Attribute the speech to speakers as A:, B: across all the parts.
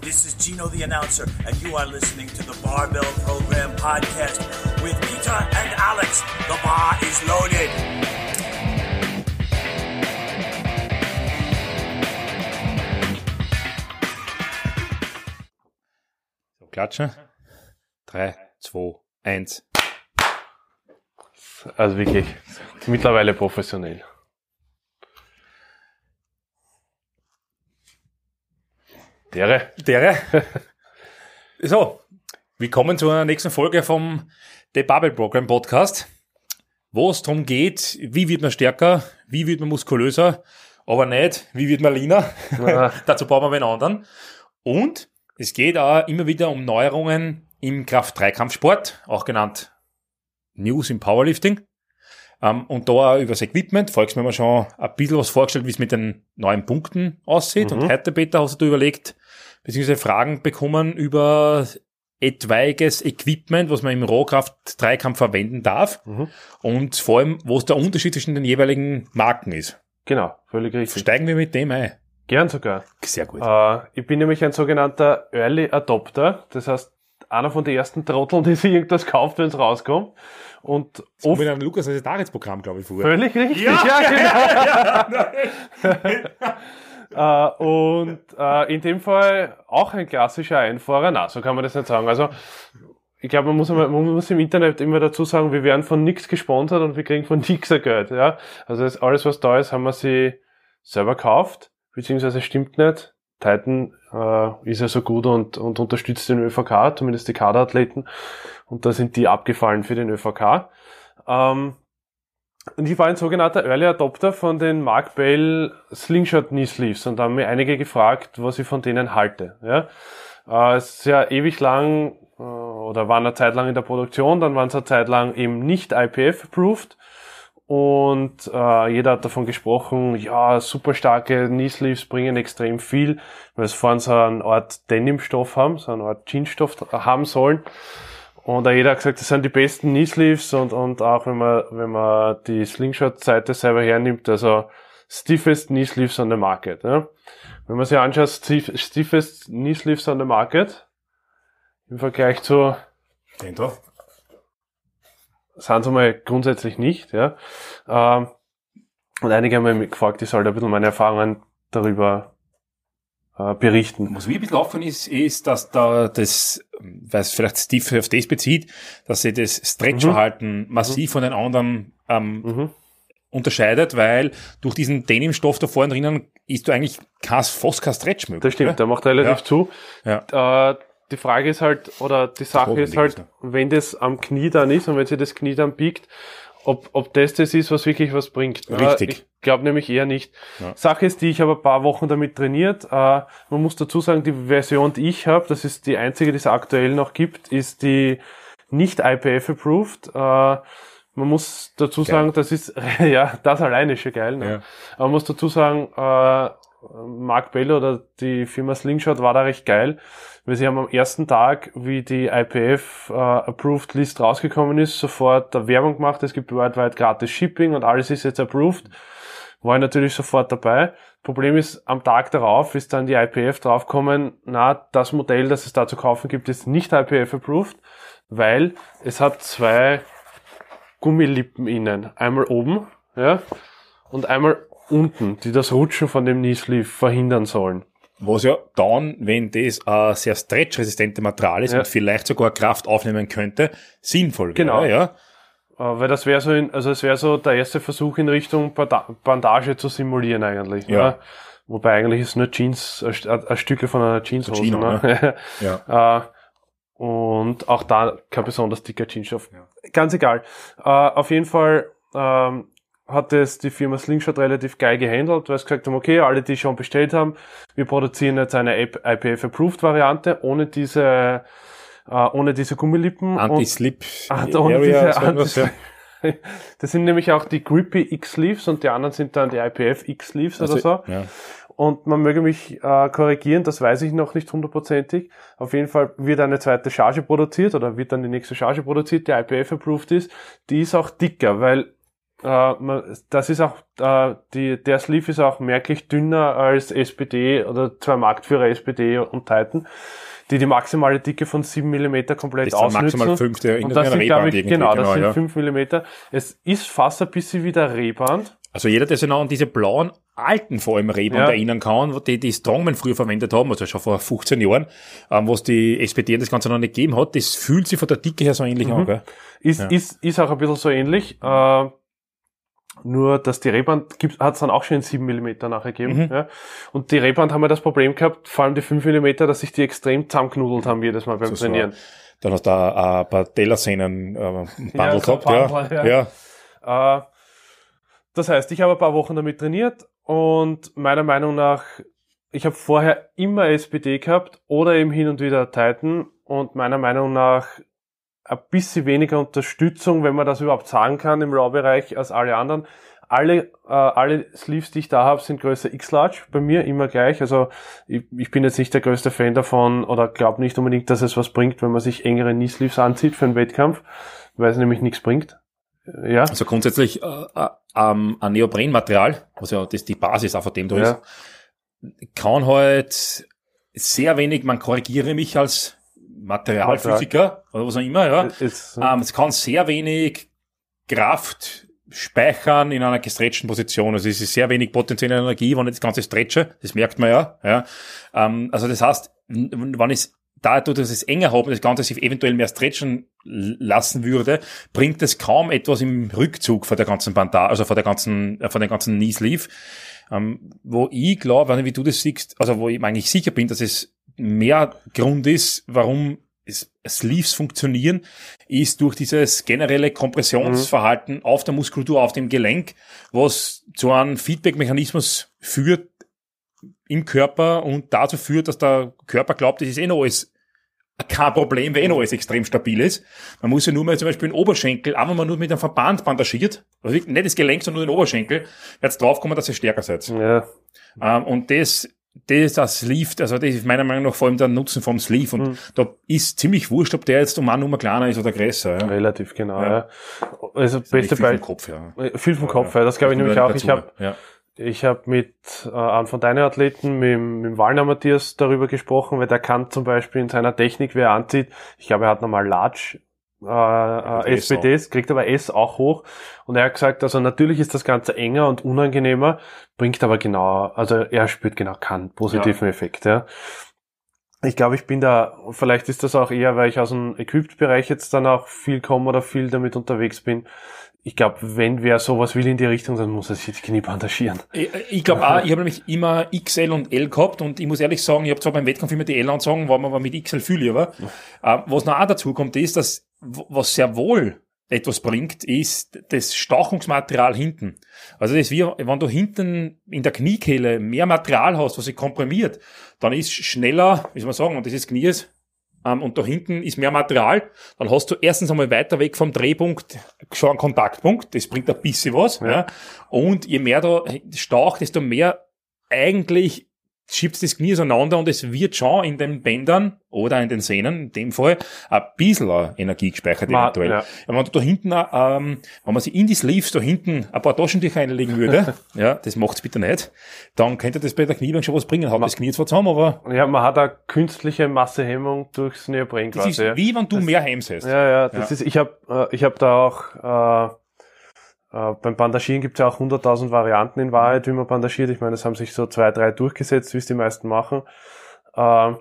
A: This is Gino the announcer, and you are listening to the Barbell Program podcast with Peter and Alex. The bar is loaded.
B: So, klatschen. Drei, zwei, eins.
C: Also wirklich, mittlerweile professionell. Dere.
B: Dere. so, willkommen zu einer nächsten Folge vom The Bubble Program Podcast, wo es darum geht, wie wird man stärker, wie wird man muskulöser, aber nicht, wie wird man leaner.
C: Ja.
B: Dazu brauchen wir einen anderen. Und es geht auch immer wieder um Neuerungen im Kraft-3-Kampfsport, auch genannt News im Powerlifting. Ähm, und da auch über das Equipment. Folgst mir mal schon ein bisschen was vorgestellt, wie es mit den neuen Punkten aussieht. Und heute, Peter, hast du überlegt, beziehungsweise Fragen bekommen über etwaiges Equipment, was man im Rohkraft-Dreikampf verwenden darf. Und vor allem, wo es der Unterschied zwischen den jeweiligen Marken ist.
C: Genau, völlig richtig.
B: Steigen wir mit dem ein.
C: Gern sogar.
B: Sehr gut.
C: Äh, ich bin nämlich ein sogenannter Early Adopter. Das heißt, einer von den ersten Trotteln, die sich irgendwas kauft, wenn es rauskommt. Und oft
B: mit einem Lukas Programm, glaube ich, vor.
C: Völlig richtig, ja, genau. äh, und äh, in dem Fall auch ein klassischer Einfahrer. Na, so kann man das nicht sagen. Also ich glaube, man muss, man muss im Internet immer dazu sagen, wir werden von nichts gesponsert und wir kriegen von nichts ein Geld. Ja? Also das, alles, was da ist, haben wir sie selber gekauft, beziehungsweise stimmt nicht. Titan äh, ist ja so gut und, und unterstützt den ÖVK, zumindest die Kaderathleten. Und da sind die abgefallen für den ÖVK. Ähm, und ich war ein sogenannter Early Adopter von den Mark Bell Slingshot Knee Sleeves und da haben mir einige gefragt, was ich von denen halte. Ja? Äh, es ist ja ewig lang äh, oder waren eine Zeit lang in der Produktion, dann waren sie eine Zeit lang eben nicht IPF approved und äh, jeder hat davon gesprochen, ja, super starke Knee Sleeves bringen extrem viel, weil es vorhin so eine Art Denimstoff haben, so eine Art Jeansstoff haben sollen. Und auch jeder hat gesagt, das sind die besten Knee Sleeves und, und auch wenn man, wenn man die Slingshot-Seite selber hernimmt, also stiffest Knee Sleeves on the market. Ja. Wenn man sich anschaut, stiff, stiffest Knee Sleeves on the market, im Vergleich zu
B: Den da.
C: sind sie mal grundsätzlich nicht, ja. Ähm, und einige haben mich gefragt, ich soll da ein bisschen meine Erfahrungen darüber äh, berichten.
B: Was mir ein bisschen aufgefallen ist, ist, dass da das, es vielleicht Steve auf das bezieht, dass sie das Stretchverhalten massiv von den anderen ähm,
C: Mhm.
B: unterscheidet, weil durch diesen Denimstoff da vorne drinnen ist du eigentlich kein, fast kein Stretch möglich.
C: Das stimmt,
B: oder?
C: der macht relativ
B: Ja.
C: zu.
B: Ja.
C: Äh, die Frage ist halt, oder die Sache ist halt, wenn das am Knie dann ist und wenn sich das Knie dann biegt, ob, ob das das ist, was wirklich was bringt.
B: Richtig.
C: Äh, ich glaube nämlich eher nicht.
B: Ja.
C: Sache ist die, ich habe ein paar Wochen damit trainiert. Äh, man muss dazu sagen, die Version, die ich habe, das ist die einzige, die es aktuell noch gibt, ist die nicht IPF approved. Äh, man muss dazu
B: Geil.
C: sagen, das ist, ja, das alleine ist schon geil. Ne?
B: Ja.
C: Aber man muss dazu sagen, äh, Mark Bell oder die Firma Slingshot war da recht geil, weil sie haben am ersten Tag, wie die IPF äh, Approved List rausgekommen ist, sofort da Werbung gemacht, es gibt weltweit gratis Shipping und alles ist jetzt approved. War ich natürlich sofort dabei. Problem ist, am Tag darauf ist dann die IPF draufgekommen, na, das Modell, das es da zu kaufen gibt, ist nicht IPF approved, weil es hat zwei Gummilippen innen. Einmal oben, ja, und einmal unten, die das Rutschen von dem Knee Sleeve verhindern sollen.
B: Was ja dann, wenn das ein sehr stretchresistente Material ist
C: Ja.
B: und vielleicht sogar Kraft aufnehmen könnte, sinnvoll wäre.
C: Genau.
B: Ja.
C: Äh, weil das wäre so, in, also es wäre so der erste Versuch in Richtung Banda- Bandage zu simulieren eigentlich.
B: Ja.
C: Ne? Wobei eigentlich ist nur Jeans, ein, St- ein Stücke von einer Jeanshose.
B: Chino,
C: ne?
B: ja.
C: Äh, und auch da kein besonders dicker Jeansstoff. Ganz egal. Äh, auf jeden Fall ähm, hat es die Firma Slingshot relativ geil gehandelt, weil sie gesagt haben, okay, alle, die schon bestellt haben, wir produzieren jetzt eine IPF-Approved-Variante ohne diese äh, ohne diese Gummilippen. und-
B: Anti-Slip
C: Ah, da ohne
B: Area,
C: diese
B: so irgendwas, ja.
C: Das sind nämlich auch die Grippy X-Sleeves und die anderen sind dann die IPF X-Sleeves oder so.
B: Ja.
C: Und man möge mich äh, korrigieren, das weiß ich noch nicht hundertprozentig. Auf jeden Fall wird eine zweite Charge produziert oder wird dann die nächste Charge produziert, die IPF approved ist. Die ist auch dicker, weil das ist auch, äh, die, der Sleeve ist auch merklich dünner als SPD oder zwei Marktführer SPD und Titan, die die maximale Dicke von 7 mm komplett
B: Das sind
C: ausnutzen.
B: maximal fünf, der
C: und das sind, glaube ich, genau, das sind
B: ja.
C: 5 mm. Es ist fast ein bisschen wie der Rehband.
B: Also jeder, der sich noch an diese blauen, alten vor allem Reband
C: Ja.
B: erinnern kann, die, die Strongman früher verwendet haben, also schon vor 15 Jahren, ähm, wo es die SPD das Ganze noch nicht gegeben hat, das fühlt sich von der Dicke her so ähnlich
C: Mhm.
B: an, gell?
C: Ist,
B: Ja.
C: ist, ist auch ein bisschen so ähnlich. Äh, nur, dass die Rehband hat es dann auch schon in 7 mm nachher gegeben.
B: Mhm.
C: Ja. Und die Rehband haben wir das Problem gehabt, vor allem die 5 mm, dass sich die extrem zusammenknudelt haben jedes Mal beim
B: So, so.
C: Trainieren.
B: Dann hast du da ein paar Tellerszenen äh, Bundle
C: Ja, so
B: gehabt.
C: Bundle, ja.
B: ja.
C: Äh, das heißt, ich habe ein paar Wochen damit trainiert und meiner Meinung nach, ich habe vorher immer SPD gehabt oder eben hin und wieder Titan und meiner Meinung nach ein bisschen weniger Unterstützung, wenn man das überhaupt sagen kann im RAW-Bereich als alle anderen. Alle, äh, alle Sleeves, die ich da habe, sind Größe X-Large, bei mir immer gleich. Also ich, ich bin jetzt nicht der größte Fan davon oder glaube nicht unbedingt, dass es was bringt, wenn man sich engere Knee-Sleeves anzieht für einen Wettkampf, weil es nämlich nichts bringt. Ja,
B: Also grundsätzlich äh, äh, ähm, ein Neoprenmaterial, was ja das die Basis auch von dem da
C: Ja.
B: ist, kann halt sehr wenig, man korrigiere mich als Materialphysiker oder was auch immer, ja.
C: Ist,
B: Ähm, es kann sehr wenig Kraft speichern in einer gestretchten Position. Also es ist sehr wenig potenzielle Energie, wenn ich das Ganze stretche. Das merkt man ja. ja. Ähm, also das heißt, wenn ich dadurch, dass es enger habe und das Ganze sich eventuell mehr stretchen lassen würde, bringt es kaum etwas im Rückzug von der ganzen Bandage, also von der ganzen, äh, von der ganzen Knee Sleeve. Ähm, wo ich glaube, wenn- wie du das siehst, also wo ich eigentlich sicher bin, dass es mehr Grund ist, warum es Sleeves funktionieren, ist durch dieses generelle Kompressionsverhalten auf der Muskulatur, auf dem Gelenk, was zu einem Feedback-Mechanismus führt im Körper und dazu führt, dass der Körper glaubt, das ist eh noch alles kein Problem, weil eh noch alles extrem stabil ist. Man muss ja nur mal zum Beispiel den Oberschenkel, einfach mal nur mit einem Verband bandagiert, also nicht das Gelenk, sondern nur den Oberschenkel, jetzt draufkommen, dass ihr stärker seid.
C: ja,
B: Ähm, und das, das, das Sleeve, also das ist meiner Meinung nach vor allem der Nutzen vom Sleeve. Und
C: Mhm.
B: da ist ziemlich wurscht, ob der jetzt um eine Nummer kleiner ist oder größer. Ja.
C: relativ genau.
B: Ja.
C: Ja. Also
B: Nicht
C: beste
B: viel vom
C: Beispiel.
B: Kopf, ja.
C: Viel vom Kopf, ja. das glaube ich nämlich auch. Ich
B: dazu,
C: habe
B: ja.
C: ich hab mit äh, einem von deinen Athleten, mit, mit dem Wallner Matthias, darüber gesprochen, weil der kann zum Beispiel in seiner Technik, wer anzieht, ich glaube, er hat nochmal Large äh, äh, SPDs, kriegt aber S auch hoch. Und er hat gesagt, also natürlich ist das Ganze enger und unangenehmer, bringt aber genau, also er spürt genau keinen positiven Effekt. Ja. Ich glaube, ich bin da, vielleicht ist das auch eher, weil ich aus dem Equipped-Bereich jetzt dann auch viel komme oder viel damit unterwegs bin. Ich glaube, wenn wer sowas will in die Richtung, dann muss er sich die Knie bandagieren.
B: Ich, ich glaube auch, ich habe nämlich immer XL und L gehabt und ich muss ehrlich sagen, ich habe zwar beim Wettkampf immer die L anzogen, war mir aber mit XL viel lieber. Äh, was noch auch dazu kommt, ist, dass was sehr wohl etwas bringt, ist das Stauchungsmaterial hinten. Also das ist wie, wenn du hinten in der Kniekehle mehr Material hast, was sich komprimiert, dann ist schneller, wie soll man sagen, und das ist Knies, ähm, und da hinten ist mehr Material, dann hast du erstens einmal weiter weg vom Drehpunkt schon einen Kontaktpunkt, das bringt ein bisschen was, ja. und je mehr da staucht, desto mehr eigentlich schiebt das Knie auseinander und es wird schon in den Bändern oder in den Sehnen, in dem Fall, ein bisschen Energie gespeichert
C: Ma-
B: eventuell.
C: ja.
B: Wenn man da hinten, ähm, wenn man sich in die Sleeves da hinten ein paar Taschentücher einlegen würde, ja, das macht's bitte nicht, dann könnte das bei der Kniebank schon was bringen. Hat das Knie zwar zusammen, aber
C: Ja, man hat eine künstliche Massehemmung durchs Neopren
B: das
C: quasi.
B: ist wie wenn du mehr Hems hast.
C: Ja, ja, das
B: Ja.
C: ist, ich habe äh, ich hab da auch, äh, äh, beim Bandagieren gibt's ja auch 100.000 Varianten in Wahrheit, wie man bandagiert. Ich meine, das haben sich so zwei, drei durchgesetzt, wie es die meisten machen. Äh,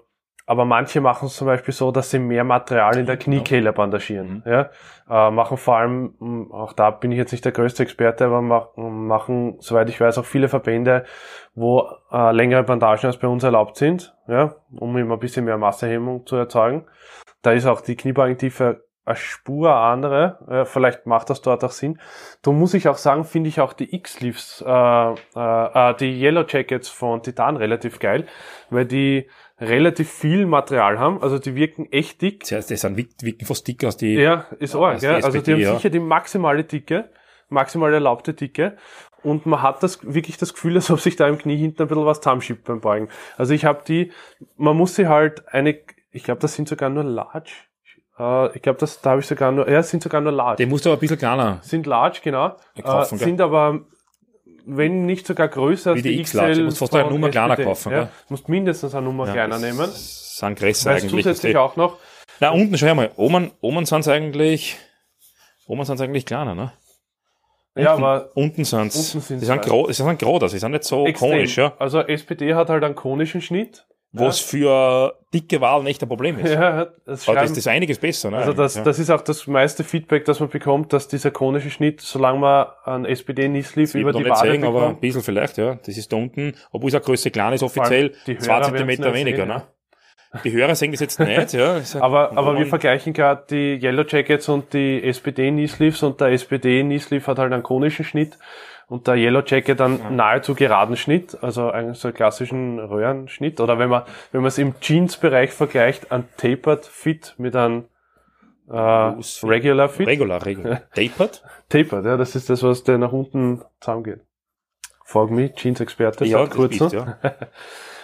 C: aber manche machen es zum Beispiel so, dass sie mehr Material in der Kniekehle bandagieren. Ja? Äh, machen vor allem, mh, auch da bin ich jetzt nicht der größte Experte, aber mach, machen, soweit ich weiß, auch viele Verbände, wo äh, längere Bandagen als bei uns erlaubt sind, ja? um immer ein bisschen mehr Massehemmung zu erzeugen. Da ist auch die Kniebeugetiefe eine Spur andere. Äh, vielleicht macht das dort auch Sinn. Da muss ich auch sagen, finde ich auch die X-Leaves, äh, äh, äh, die Yellow Jackets von Titan relativ geil, weil die relativ viel Material haben. Also die wirken echt dick.
B: Das heißt, das sind wirken fast dicker als die,
C: Ja, ist arg.
B: die
C: Ja. Also die haben
B: ja.
C: sicher die maximale Dicke, maximal erlaubte Dicke. Und man hat das wirklich das Gefühl, als ob sich da im Knie hinten ein bisschen was zusammenschiebt beim Beugen. Also ich habe die, man muss sie halt eine, ich glaube, das sind sogar nur Large. Äh, ich glaube, das da habe ich sogar nur, ja, sind sogar nur large.
B: Den musst du aber ein bisschen kleiner.
C: sind large, genau.
B: kaufen,
C: äh, sind aber, wenn nicht sogar größer als
B: Wie die
C: die. XL.
B: Du musst fast eine Nummer kleiner kaufen,
C: Ja, du musst mindestens eine Nummer kleiner nehmen.
B: Sind größer eigentlich.
C: zusätzlich auch noch,
B: Na, unten, schau mal. Oben, oben sind eigentlich, oben sind eigentlich kleiner, ne?
C: ja,
B: Unten-
C: aber
B: Unten sind sie. Sind,
C: zwei.
B: gro sie sind gerade, sie sind nicht so
C: extrem.
B: konisch, ja.
C: Also SPD hat halt einen konischen Schnitt.
B: Was für dicke Wahlen echt ein Problem ist.
C: Ja, das
B: Aber das ist einiges besser, ne?
C: also das,
B: ja.
C: das ist auch das meiste Feedback, das man bekommt, dass dieser konische Schnitt, solange man einen SPD-Niesleaf
B: Wird
C: über
B: noch
C: die
B: nicht
C: Wade
B: sehen, aber ein
C: bekommt.
B: bisschen vielleicht, ja. Das ist da unten, obwohl es eine Größe klein ist, offiziell,
C: die
B: zwei Zentimeter weniger,
C: sehen,
B: ne? Die Hörer sehen das jetzt nicht, ja.
C: Aber, aber wir vergleichen gerade die Yellow Jackets und die SPD-Kneesleeves und der SPD-Kneesleeve hat halt einen konischen Schnitt und der Yellow Jacket einen nahezu geraden Schnitt, also einen so klassischen Röhrenschnitt. Oder wenn man, wenn man es im Jeans-Bereich vergleicht, ein Tapered Fit mit einem äh,
B: Fit.
C: Regular Fit.
B: Regular, regular. Tapered?
C: Tapered, ja, das ist das, was der nach unten zusammengeht. Folg me, Jeans-Experte,
B: Ja,
C: kurz
B: bist, ja.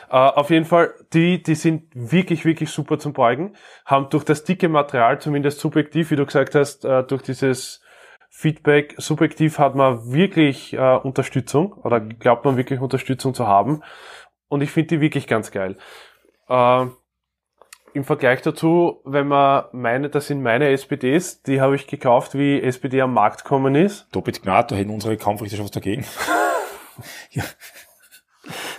C: Äh, auf jeden Fall, die, die sind wirklich, wirklich super zum Beugen, haben durch das dicke Material, zumindest subjektiv, wie du gesagt hast, äh, durch dieses Feedback, subjektiv hat man wirklich äh, Unterstützung oder glaubt man wirklich Unterstützung zu haben. Und ich finde die wirklich ganz geil. Äh, Im Vergleich dazu, wenn man meine, das sind meine SPDs, die habe ich gekauft, wie SPD am Markt gekommen ist.
B: Doppelt gnad, da hätten unsere Kampfrichter schon was dagegen.
C: Ja,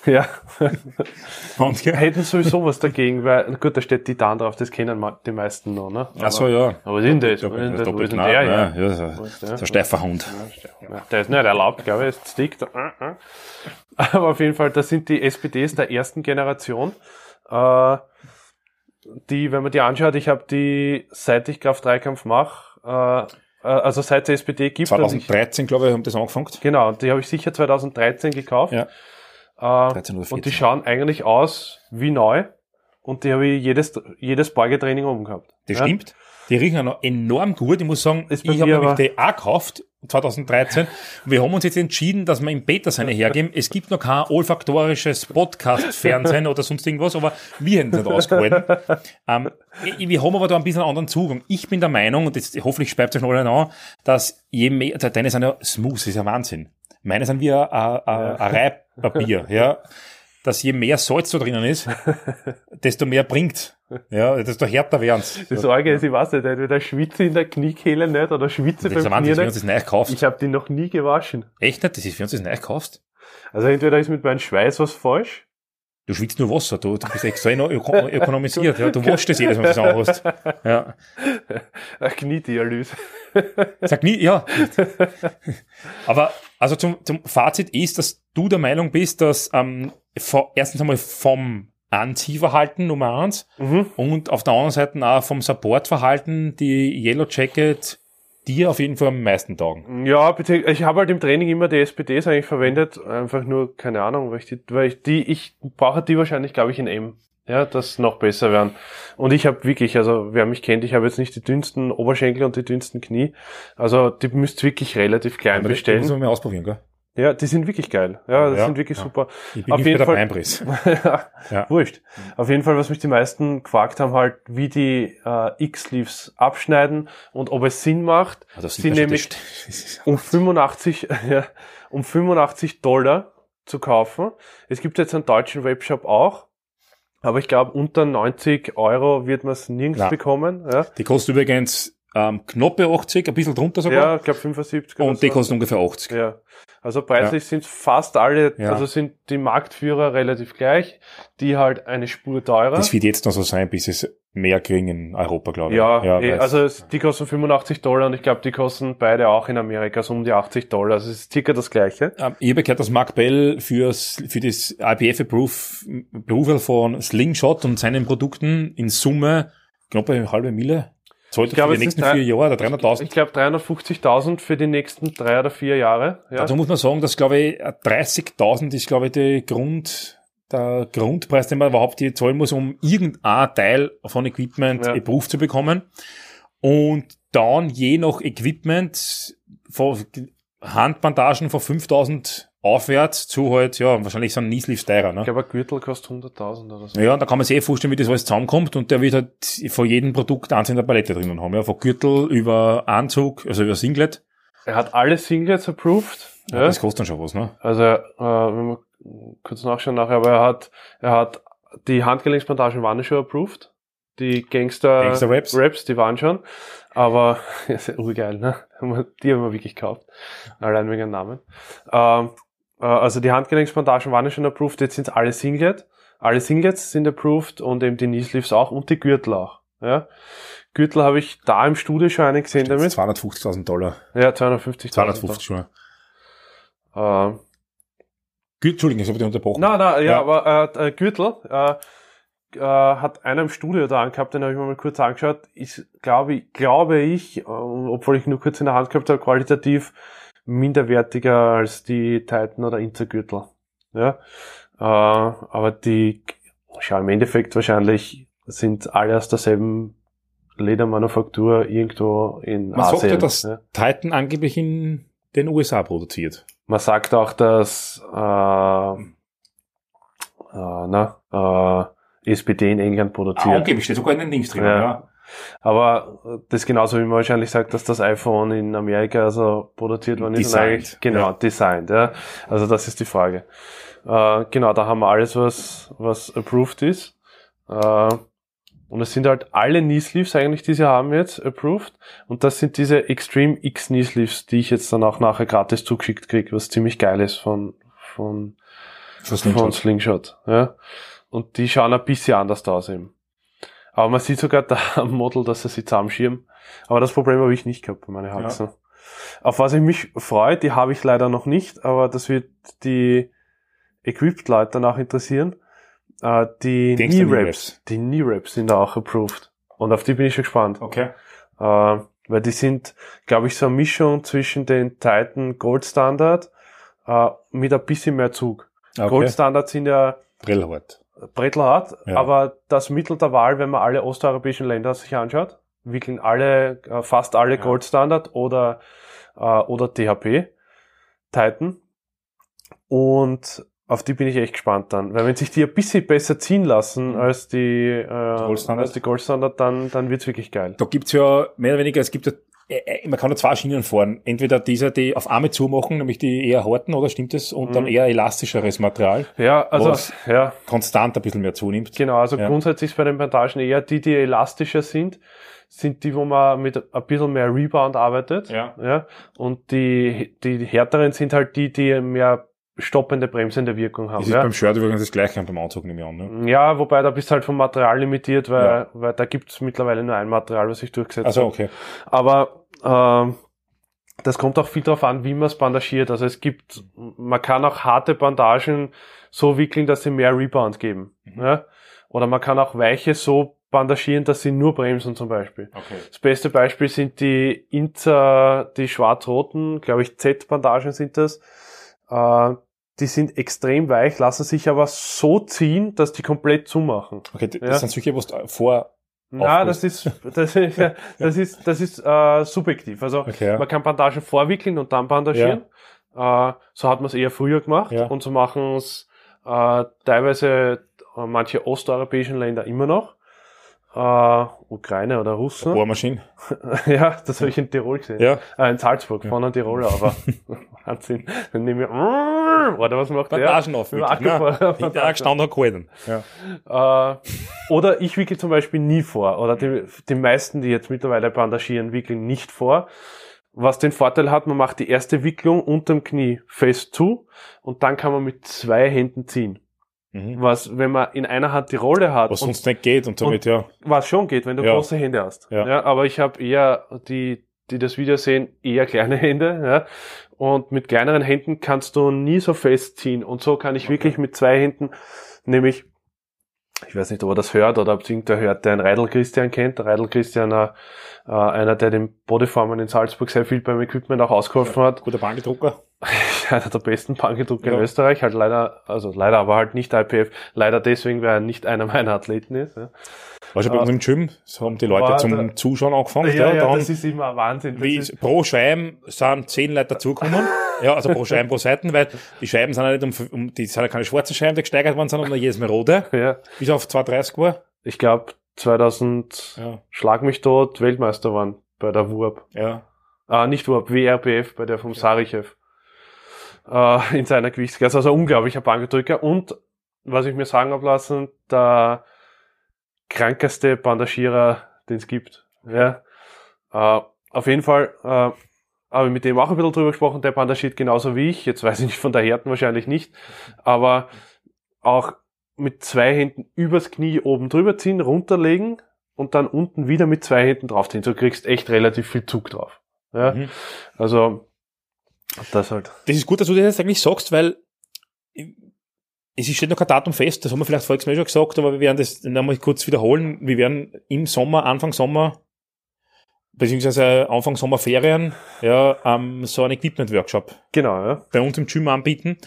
B: Und, ja.
C: hätten sowieso was dagegen, weil, gut, da steht Titan drauf, das kennen die meisten noch, ne?
B: Ach so, ja.
C: Aber was ist denn das? Was ist denn das? Wo ist denn der?
B: ja.
C: Ja. der?
B: so ein steifer Hund.
C: Ja, Der ist nicht erlaubt, glaube ich, ist Stick. da. äh, äh. Aber auf jeden Fall, das sind die SPDs der ersten Generation. Äh, die, wenn man die anschaut, ich habe die, seit ich Kraft-Dreikampf mache, äh, äh, also seit es SPD gibt, und ich,
B: 2013, glaube ich, haben das angefangen.
C: genau, die habe ich sicher 2013 gekauft.
B: Ja.
C: Äh,
B: 13 oder 14.
C: und die schauen eigentlich aus wie neu. Und die habe ich jedes, jedes Beugetraining oben gehabt.
B: Das
C: Ja.
B: stimmt. Die riechen auch noch enorm gut. Ich muss sagen, ich habe nämlich die auch gekauft, 2013. Und wir haben uns jetzt entschieden, dass wir im Beta seine hergeben. Es gibt noch kein olfaktorisches Podcast-Fernsehen oder sonst irgendwas, aber wir hätten es nicht ausgehalten. Ähm, wir haben aber da ein bisschen einen anderen Zugang. Ich bin der Meinung, und jetzt hoffentlich speibt euch noch alle an, dass je mehr, deine sind ja smooth, ist ja Wahnsinn. Meine sind wie ein, ein, ein, ein Reibpapier, ja. Dass je mehr Salz da drinnen ist, desto mehr bringt. Ja, desto härter werden's.
C: Das Arge ist, ich weiß nicht, entweder schwitze in der Kniekehle nicht oder schwitze beim
B: Wahnsinn,
C: Knie
B: uns
C: nicht.
B: das neu.
C: Ich habe die noch nie gewaschen.
B: Echt nicht? Das ist, wenn du das neu kaufst.
C: Also entweder ist mit meinem Schweiß was falsch.
B: Du schwitzt nur Wasser, du, du bist extra noch öko ökonomisiert, ja. Du waschst das jedes Mal, wenn du das anhast. Ja.
C: Eine Kniedialyse.
B: Sag nie, ja. Aber, also zum, zum Fazit ist, dass du der Meinung bist, dass, ähm, vor, erstens einmal vom Anziehverhalten Nummer eins
C: Mhm.
B: und auf der anderen Seite auch vom Supportverhalten die Yellow Jacket dir auf jeden Fall am meisten taugen.
C: Ja, ich habe halt im Training immer die SPDs eigentlich verwendet, einfach nur, keine Ahnung, weil ich die, weil ich die, ich brauche die wahrscheinlich, glaube ich, in M. Ja, das noch besser werden. Und ich habe wirklich, also wer mich kennt, ich habe jetzt nicht die dünnsten Oberschenkel und die dünnsten Knie. Also die müsst ihr wirklich relativ klein
B: Aber das
C: bestellen.
B: müssen wir mal ausprobieren, gell?
C: Ja, die sind wirklich geil. Ja, die
B: Ja,
C: sind wirklich
B: ja.
C: super.
B: Ich bin
C: Auf jeden Fall-
B: Beinpress.
C: ja,
B: Ja.
C: wurscht. Auf jeden Fall, was mich die meisten gefragt haben, halt, wie die äh, X-Sleeves abschneiden und ob es Sinn macht,
B: Also das schon,
C: nämlich
B: das das
C: um 85, ja, um 85 Dollar zu kaufen. Es gibt jetzt einen deutschen Webshop auch, aber ich glaube, unter 90 Euro wird man es nirgends
B: Nein.
C: bekommen. Ja,
B: Die kostet übrigens ähm, knappe 80, ein bisschen drunter sogar.
C: ja ich glaube 75 oder
B: und die
C: so.
B: kostet ungefähr 80.
C: Ja. Also preislich sind fast alle,
B: Ja.
C: also sind die Marktführer relativ gleich, die halt eine Spur teurer.
B: Das wird jetzt noch so sein, bis es mehr kriegen in Europa, glaube ich.
C: Ja, eh,
B: weil-
C: also die kosten 85 Dollar und ich glaube, die kosten beide auch in Amerika so um die 80 Dollar. Also es ist circa das gleiche.
B: Ähm, ich habe gehört, dass Mark Bell fürs, für das IPF-Approval von Slingshot und seinen Produkten in Summe knapp eine halbe Mille zahlt
C: Ich glaube,
B: für die nächsten
C: drei-
B: vier Jahre oder
C: Ich
B: 300.000.
C: glaube 350.000 für die nächsten drei oder vier Jahre. Ja.
B: Dazu muss man sagen, dass, glaube ich, 30.000 ist, glaube ich, die Grund, der Grundpreis, den man überhaupt hier zahlen muss, um irgendein Teil von Equipment
C: Ja.
B: approved zu bekommen. Und dann je nach Equipment von Handbandagen von 5.000 aufwärts zu halt, ja, wahrscheinlich so ein Kneesleeves teurer, ne?
C: Ich glaube, ein Gürtel kostet 100.000 oder so.
B: Ja, da kann man sich eh vorstellen, wie das alles zusammenkommt und der wird halt von jedem Produkt eins in der Palette drinnen haben, ja, von Gürtel über Anzug, also über Singlet.
C: Er hat alle Singlets approved.
B: Ja,
C: Ja.
B: Das kostet dann schon was, ne?
C: Also, äh, wenn wir kurz nachschauen nachher, aber er hat, er hat die Handgelenksbandagen waren schon approved. Die Gangster,
B: Gangster Raps.
C: Raps, die waren schon. Aber, ist ja urgeil, ne? Die haben wir wirklich gekauft. Allein wegen dem Namen. Ähm, äh, also die Handgelenksbandagen waren schon approved, jetzt sind alle Singlet. Alle Singlets sind approved und eben die Kneesleeves auch und die Gürtel auch. Ja. Gürtel habe ich da im Studio schon einen gesehen damit.
B: 250.000 Dollar.
C: Ja, 250.
B: 250 schon.
C: Ähm,
B: Entschuldigung, ich habe dich unterbrochen.
C: Na, na, ja,
B: Ja.
C: aber äh, äh, Gürtel äh, äh, hat einer im Studio da angehabt, den habe ich mir mal kurz angeschaut. Ist, glaube ich, glaube ich, äh, obwohl ich nur kurz in der Hand gehabt habe, qualitativ minderwertiger als die Titan oder Intergürtel. Ja, äh, aber die, schau, im Endeffekt wahrscheinlich sind alle aus derselben Ledermanufaktur irgendwo in
B: Man sagt
C: Asien.
B: ja, dass
C: ja.
B: Titan angeblich in den USA produziert.
C: Man sagt auch, dass äh, äh, na, äh, SPD in England
B: Ah,
C: produziert.
B: angeblich steht sogar in den Dings drin,
C: Ja.
B: ja.
C: Aber äh, das ist genauso wie man wahrscheinlich sagt, dass das iPhone in Amerika also produziert worden ist.
B: Designed,
C: Genau,
B: ja.
C: designed. Ja. Also das ist die Frage. Äh, genau, da haben wir alles, was, was approved ist. Äh, und es sind halt alle Knee-Sleeves eigentlich, die sie haben jetzt, approved. Und das sind diese Extreme X Knee-Sleeves, die ich jetzt dann auch nachher gratis zugeschickt kriege, was ziemlich geil ist von, von,
B: Für
C: von
B: Slingshot.
C: Slingshot. Ja. Und die schauen ein bisschen anders aus eben. Aber man sieht sogar da am Model, dass sie sich zusammenschieben. Aber das Problem habe ich nicht gehabt bei meinen Haxen. Auf was ich mich freue, die habe ich leider noch nicht, aber das wird die Equipped-Leute danach interessieren. Äh, die Knee-Raps. Die Knee-Raps sind da auch approved. Und auf die bin ich schon gespannt.
B: Okay.
C: Äh, weil die sind, glaube ich, so eine Mischung zwischen den Titan Gold Standard äh, mit ein bisschen mehr Zug. Gold
B: okay.
C: Standard sind ja
B: Brillhart.
C: Brettelhart,
B: Ja.
C: aber das Mittel der Wahl, wenn man alle osteuropäischen Länder sich anschaut, wickeln alle, äh, fast alle
B: Ja.
C: Gold Standard oder, äh, oder THP, Titan. Und auf die bin ich echt gespannt dann. Weil wenn sich die ein bisschen besser ziehen lassen
B: Mhm.
C: als die, äh,
B: Gold Standard.
C: als die Gold Standard, dann, dann wird's wirklich geil.
B: Da gibt's ja mehr oder weniger, es gibt ja, man kann ja zwei Schienen fahren. Entweder diese, die auf Arme zumachen, nämlich die eher harten, oder stimmt das? Und dann
C: Mhm.
B: eher elastischeres Material,
C: Ja, also,
B: Was?
C: ja,
B: konstant ein bisschen mehr zunimmt.
C: Genau, also
B: Ja.
C: grundsätzlich ist bei den Bandagen eher die, die elastischer sind, sind die, wo man mit ein bisschen mehr Rebound arbeitet.
B: Ja.
C: ja. Und die, die härteren sind halt die, die mehr stoppende, bremsende Wirkung haben.
B: Das ist
C: Ja.
B: beim Shirt übrigens das gleiche und beim Anzug nehme ich an. Ne?
C: ja, wobei da bist du halt vom Material limitiert, weil,
B: Ja.
C: weil da gibt's mittlerweile nur ein Material, was sich durchgesetzt
B: Also
C: hat.
B: okay.
C: Aber ähm, das kommt auch viel darauf an, wie man es bandagiert. Also es gibt, man kann auch harte Bandagen so wickeln, dass sie mehr Rebound geben.
B: Mhm.
C: Ja? Oder man kann auch weiche so bandagieren, dass sie nur bremsen zum Beispiel.
B: Okay.
C: Das beste Beispiel sind die Inter, die schwarz-roten, glaube ich, Z-Bandagen sind das. Äh, die sind extrem weich, lassen sich aber so ziehen, dass die komplett zumachen.
B: Okay, das
C: Ja.
B: sind solche, was du vor.
C: Na, das ist, das ist, das ist, das ist äh, subjektiv. Also
B: Okay, ja.
C: man kann Bandagen vorwickeln und dann bandagieren. Äh, so hat man es eher früher gemacht
B: Ja.
C: und so machen es äh, teilweise äh, manche osteuropäischen Länder immer noch. Äh, Ukraine oder Russen.
B: Bohrmaschine.
C: ja, das habe ich in Tirol gesehen.
B: Ja.
C: Äh, in Salzburg, von einem Tiroler, aber Wahnsinn. Dann nehme ich, oder was macht
B: Bandagen
C: der?
B: aufwickeln.
C: Akkubohrer-
B: Ja. Hinterher gestanden und gehalten. Ja.
C: äh, oder ich wickel zum Beispiel nie vor. Oder die, die meisten, die jetzt mittlerweile bandagieren, wickeln nicht vor. Was den Vorteil hat, man macht die erste Wicklung unterm Knie fest zu und dann kann man mit zwei Händen ziehen.
B: Mhm.
C: Was, wenn man in einer Hand die Rolle hat
B: Was
C: und
B: sonst nicht geht und somit, ja.
C: was schon geht, wenn du
B: Ja.
C: große Hände hast.
B: Ja.
C: aber ich habe eher die, die das Video sehen, eher kleine Hände. Ja? Und mit kleineren Händen kannst du nie so festziehen. Und so kann ich wirklich mit zwei Händen, nämlich, ich weiß nicht, ob er das hört oder ob es irgendwer hört, der einen Reidel Christian kennt. Der Reidel Christian, äh, äh, einer, der dem Bodyformen in Salzburg sehr viel beim Equipment auch ausgeholfen hat.
B: Guter Bankdrucker.
C: einer der besten Bankdrucker
B: Ja.
C: in Österreich. Halt leider, also leider, aber halt nicht IPF. Leider deswegen, weil er nicht einer meiner Athleten ist. Ja,
B: Weißt du, bei uns im Gym, haben die Leute zum
C: der-
B: Zuschauen angefangen.
C: ja, ja,
B: da haben-
C: das ist immer Wahnsinn.
B: Wie
C: ist,
B: pro Scheiben sind zehn Leute dazugekommen. ja, also pro Scheiben pro Seiten, weil die Scheiben sind ja nicht um, um die sind ja keine schwarzen Scheiben, die gesteigert worden sind, sondern jedes Mal rote,
C: ja,
B: bis auf 230 war.
C: ich glaube 2000
B: Ja,
C: Schlag mich tot Weltmeister waren bei der WURB.
B: ja.
C: Ah, nicht WURB, WRPF, bei der vom Sarichev. Äh, in seiner Gewichtsklasse. Also ein unglaublicher Bankdrücker. Und, was ich mir sagen habe lassen, der krankeste Bandagierer, den es gibt. Ja. Äh, auf jeden Fall, äh, habe ich mit dem auch ein bisschen drüber gesprochen, der bandagiert genauso wie ich. Jetzt weiß ich nicht von der Härten wahrscheinlich nicht. Aber auch mit zwei Händen übers Knie oben drüber ziehen, runterlegen und dann unten wieder mit zwei Händen draufziehen. So kriegst echt relativ viel Zug drauf. Ja.
B: Mhm.
C: Also, das halt.
B: Das ist gut, dass du das jetzt eigentlich sagst, weil es steht noch kein Datum fest, das haben wir vielleicht voriges Mal schon gesagt, aber wir werden das nochmal kurz wiederholen. Wir werden im Sommer, Anfang Sommer, beziehungsweise Anfang Sommerferien, ja, ähm, so einen Equipment-Workshop
C: Genau, ja.
B: bei uns im Gym anbieten,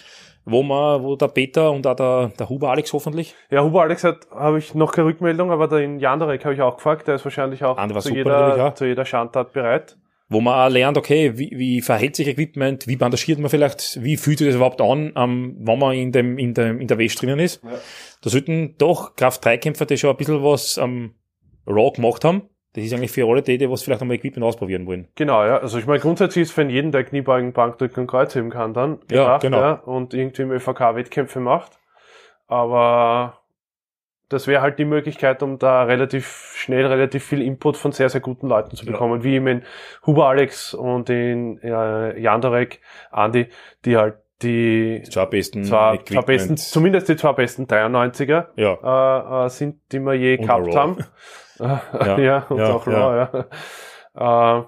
B: wo man, wo der Peter und auch der, der Huber Alex hoffentlich,
C: Ja, Huber Alex hat, habe ich noch keine Rückmeldung, aber den Jandarek habe ich auch gefragt, der ist wahrscheinlich auch
B: der war
C: zu, jeder,
B: ja.
C: zu jeder Schandtat bereit.
B: Wo man auch lernt, okay, wie, wie verhält sich Equipment, wie bandagiert man vielleicht, wie fühlt sich das überhaupt an, ähm, wenn man in dem, in dem, in der Wäsche drinnen ist.
C: Ja.
B: Da sollten doch Kraft-3-Kämpfer, die schon ein bisschen was am Raw gemacht haben. Das ist eigentlich für alle die, die was vielleicht einmal Equipment ausprobieren wollen.
C: Genau, ja. Also ich meine, grundsätzlich ist für jeden, der Kniebeugen, Bankdrücken und Kreuzheben kann dann
B: Ja,
C: gedacht,
B: genau.
C: ja, und irgendwie im ÖVK Wettkämpfe macht. Aber das wäre halt die Möglichkeit, um da relativ schnell relativ viel Input von sehr, sehr guten Leuten zu
B: Ja.
C: bekommen, wie eben in Huber Alex und in äh, Jandarek, Andi, die halt die
B: zwei besten
C: zwei, zwei besten, zumindest die zwei besten 93er
B: Ja,
C: äh, äh, sind, die wir je
B: Und
C: gehabt haben. ja,
B: Ja,
C: und
B: ja,
C: auch Raw, ja. Äh,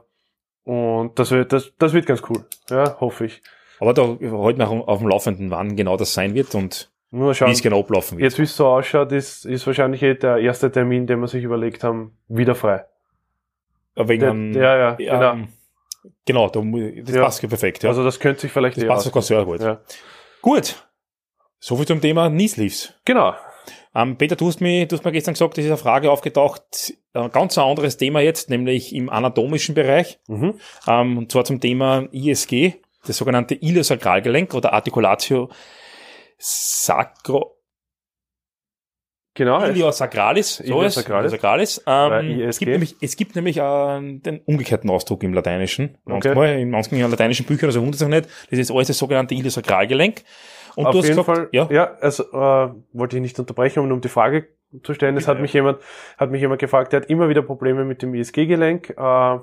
C: und das wird, das, das wird ganz cool. Ja, hoffe ich.
B: aber da heute noch auf dem Laufenden, wann genau das sein wird und Wie
C: schauen.
B: es genau ablaufen wird.
C: Jetzt, wie es so ausschaut, ist, ist wahrscheinlich eh der erste Termin, den wir sich überlegt haben, wieder frei.
B: Wegen
C: Der,
B: einem-
C: ja, ja,
B: ja,
C: genau.
B: Genau, da, mu- das
C: Ja.
B: passt ja perfekt. Ja.
C: Also das könnte sich vielleicht
B: das
C: eh
B: passt sogar sehr gut.
C: Ja.
B: Gut. Soviel zum Thema Knee Sleeves.
C: Genau.
B: Ähm, Peter, du hast, mir, du hast mir gestern gesagt, es ist eine Frage aufgetaucht, ein ganz ein anderes Thema jetzt, nämlich im anatomischen Bereich,
C: Mhm.
B: ähm, und zwar zum Thema ISG, das sogenannte Iliosakralgelenk oder Articulatio Sacro,
C: Genau.
B: Iliosakralis, so ist,
C: Iliosakralis.
B: Iliosakralis.
C: Oder
B: Ähm, es gibt nämlich, es gibt nämlich äh, den umgekehrten Ausdruck im Lateinischen.
C: Okay.
B: Manchmal, in manchen lateinischen Büchern, also wundert sich nicht, das ist alles das sogenannte Iliosakralgelenk. Und
C: Auf
B: du hast
C: jeden
B: gesagt,
C: Fall,
B: ja,
C: ja, also äh, wollte ich nicht unterbrechen, um um die Frage zu stellen. Es hat
B: Ja.
C: mich jemand, hat mich jemand gefragt, der hat immer wieder Probleme mit dem ISG-Gelenk. Äh,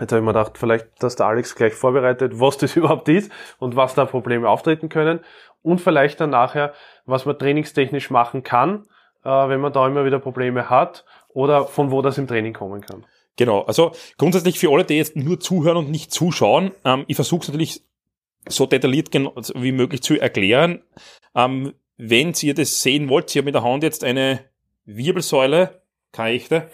C: jetzt habe ich mir gedacht, vielleicht, dass der Alex gleich vorbereitet, was das überhaupt ist und was da Probleme auftreten können. Und vielleicht dann nachher, was man trainingstechnisch machen kann, äh, wenn man da immer wieder Probleme hat oder von wo das im Training kommen kann.
B: Genau, also grundsätzlich für alle, die jetzt nur zuhören und nicht zuschauen, ähm, ich versuche es natürlich so detailliert gen- wie möglich zu erklären. Ähm, wenn ihr das sehen wollt, ihr habt mit der Hand jetzt eine Wirbelsäule, keine echte,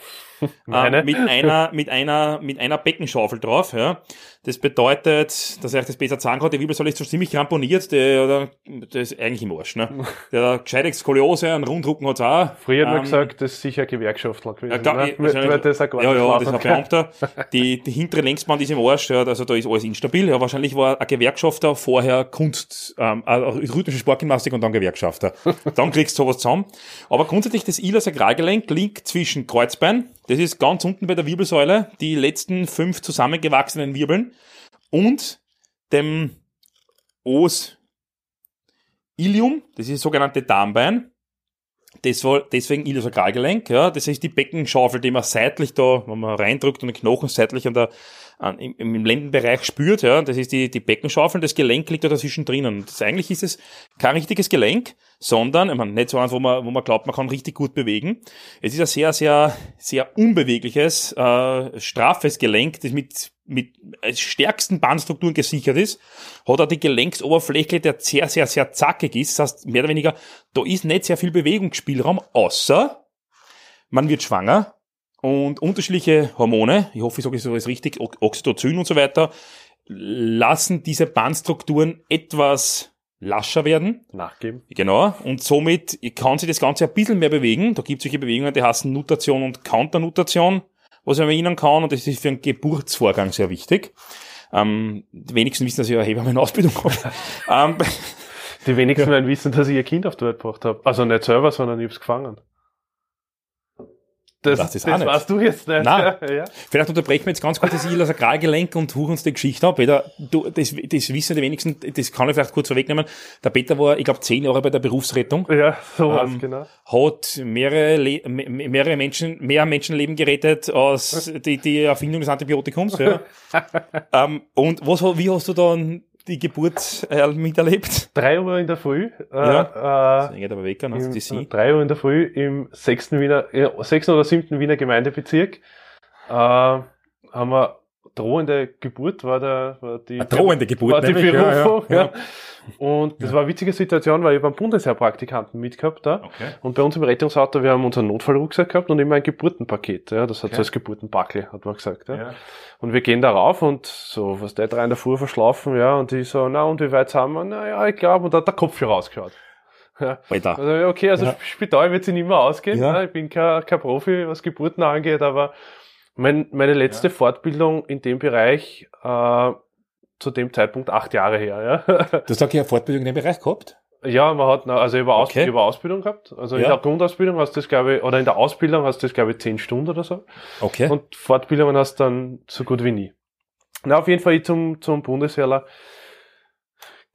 B: Ähm, mit einer, mit einer, mit einer Beckenschaufel drauf, ja. Das bedeutet, dass euch das besser sagen kann, die Wirbelsäule ist so ziemlich ramponiert, der, der, der ist eigentlich im Arsch, ne. Der hat gescheite Skoliose, einen Rundrücken hat's auch.
C: Früher hat man
B: Ähm,
C: gesagt, das ist sicher Gewerkschaftler gewesen.
B: ja, klar,
C: ne? Weil das ein
B: ja, ja, das ist ein. Beamter. Die, die hintere Längsband ist im Arsch, ja, also da ist alles instabil. Ja, wahrscheinlich war ein Gewerkschafter vorher Kunst, ähm, äh, rhythmische Sportgymnastik und dann Gewerkschafter. Dann kriegst du sowas zusammen. Aber grundsätzlich das Iliasakralgelenk liegt zwischen Kreuzbein, das ist ganz unten bei der Wirbelsäule, die letzten fünf zusammengewachsenen Wirbeln und dem Os Ilium, das ist das sogenannte Darmbein. Deswegen Iliosakralgelenk, ja. Das ist die Beckenschaufel, die man seitlich da, wenn man reindrückt und den Knochen seitlich an der, an, im, im Lendenbereich spürt, ja. Das ist die, die Beckenschaufel, das Gelenk liegt da dazwischen drinnen. Und das, eigentlich ist es kein richtiges Gelenk, sondern, ich meine, nicht so eins, wo man, wo man glaubt, man kann richtig gut bewegen. Es ist ein sehr, sehr, sehr unbewegliches, äh, straffes Gelenk, das mit, mit äh, stärksten Bandstrukturen gesichert ist, hat auch die Gelenksoberfläche, der sehr, sehr, sehr zackig ist. Das heißt, mehr oder weniger, da ist nicht sehr viel Bewegungsspielraum, außer man wird schwanger und unterschiedliche Hormone, ich hoffe, ich sage es alles richtig, Oxytocin und so weiter, lassen diese Bandstrukturen etwas lascher werden.
C: Nachgeben.
B: Genau. Und somit kann sich das Ganze ein bisschen mehr bewegen. Da gibt es solche Bewegungen, die heißen Nutation und Counternutation, was man erinnern kann. Und das ist für einen Geburtsvorgang sehr wichtig. Ähm, die wenigsten wissen, dass ich eine Hebammenausbildung habe. ähm,
C: Die wenigsten werden wissen, dass ich ihr Kind auf die Welt gebracht habe. Also nicht selber, sondern ich hab's gefangen. Das,
B: Das
C: das
B: nicht.
C: weißt du jetzt nicht.
B: Nein.
C: Ja.
B: Vielleicht unterbrechen wir jetzt ganz kurz das Iliasakralgelenk und huchen uns die Geschichte ab. Peter, du, das, das wissen die wenigsten, das kann ich vielleicht kurz vorwegnehmen. Der Peter war, ich glaube, zehn Jahre bei der Berufsrettung.
C: ja, so
B: Ähm,
C: genau.
B: hat mehrere, Le me- mehrere Menschen, mehr Menschenleben gerettet aus die, die Erfindung des Antibiotikums. Ja. ähm, und was, wie hast du dann die Geburt äh, miterlebt?
C: Drei Uhr in der Früh. Äh,
B: Das
C: äh,
B: geht aber weg,
C: im,
B: sie.
C: drei Uhr in der Früh im sechsten Wiener, sechsten oder siebten Wiener Gemeindebezirk. Äh, haben wir drohende Geburt war der, war die,
B: Eine drohende Geburt,
C: war die
B: nämlich, ja, ja,
C: Berufung, ja,
B: ja.
C: Und das war eine witzige Situation, weil ich beim Bundesheerpraktikanten mitgehabt da.
B: Okay.
C: Und bei uns im Rettungsauto, wir haben unseren Notfallrucksack gehabt und immer ein Geburtenpaket. Ja, das hat
B: Okay.
C: so als Geburtenbackel, hat man gesagt. Ja.
B: Ja.
C: Und wir gehen da rauf und so, was der drei in der Fuhr verschlafen, ja, und die so, na, und wie weit sind wir? Na ja, ich glaube, und da hat der Kopf hier rausgeschaut. Ja.
B: Alter.
C: Also, ja, okay, also
B: Ja.
C: Spital wird sich nicht mehr ausgehen.
B: Ja.
C: Ja. Ich bin kein, kein Profi, was Geburten angeht, aber mein, meine letzte Fortbildung in dem Bereich, äh, zu dem Zeitpunkt acht Jahre her, ja.
B: Du hast eine Fortbildung in dem Bereich gehabt?
C: Ja, man hat, also über, Aus,
B: Okay.
C: über Ausbildung gehabt. Also in
B: Ja.
C: der Grundausbildung hast du das, glaube ich, oder in der Ausbildung hast du das, glaube ich, zehn Stunden oder so.
B: Okay.
C: Und Fortbildungen hast du dann so gut wie nie. Na, auf jeden Fall ich zum, zum Bundeswehrler.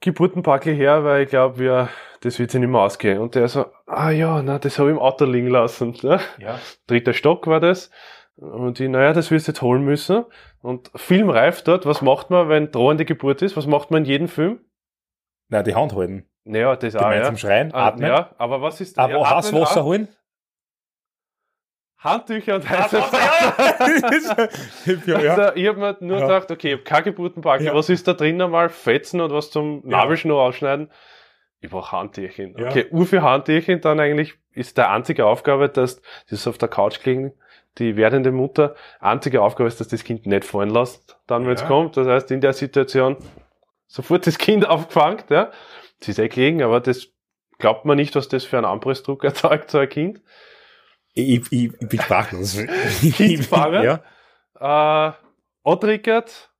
C: Geburtenpackel her, weil ich glaube, wir, das wird sich nicht mehr ausgehen. Und der so, ah ja, na, das habe ich im Auto liegen lassen. Ne?
B: ja.
C: Dritter Stock war das. Und ich, naja, das wirst du jetzt holen müssen. Und filmreif dort, was macht man, wenn drohende Geburt ist? Was macht man in jedem Film?
B: Nein, die Hand halten.
C: Naja, das auch, ja.
B: Gemeinsam schreien,
C: Ah,
B: atmen.
C: Ja, aber was ist
B: Aber
C: ja,
B: auch
C: atmen
B: Wasser
C: auch.
B: holen.
C: Handtücher und heißes Wasser.
B: ja, ja.
C: Also, ich habe mir nur
B: Ja.
C: gedacht, okay, ich habe kein Geburtenbackel.
B: Ja.
C: Was ist da drin einmal? Fetzen und was zum
B: Ja.
C: Nabelschnur ausschneiden? Ich brauche Handtierchen.
B: Ja.
C: Okay, ur für Handtierchen dann eigentlich ist der einzige Aufgabe, dass das auf der Couch gelegen, die werdende Mutter, einzige Aufgabe ist, dass das Kind nicht fallen lässt, dann wenn es
B: Ja.
C: kommt. Das heißt, in der Situation sofort das Kind aufgefangen, ja. Sie ist eh gelegen, aber das glaubt man nicht, was das für einen Anpressdruck erzeugt, so ein Kind.
B: Ich, ich, ich bin sprachlos.
C: Kindfahrer?
B: Ja.
C: äh, antriggert.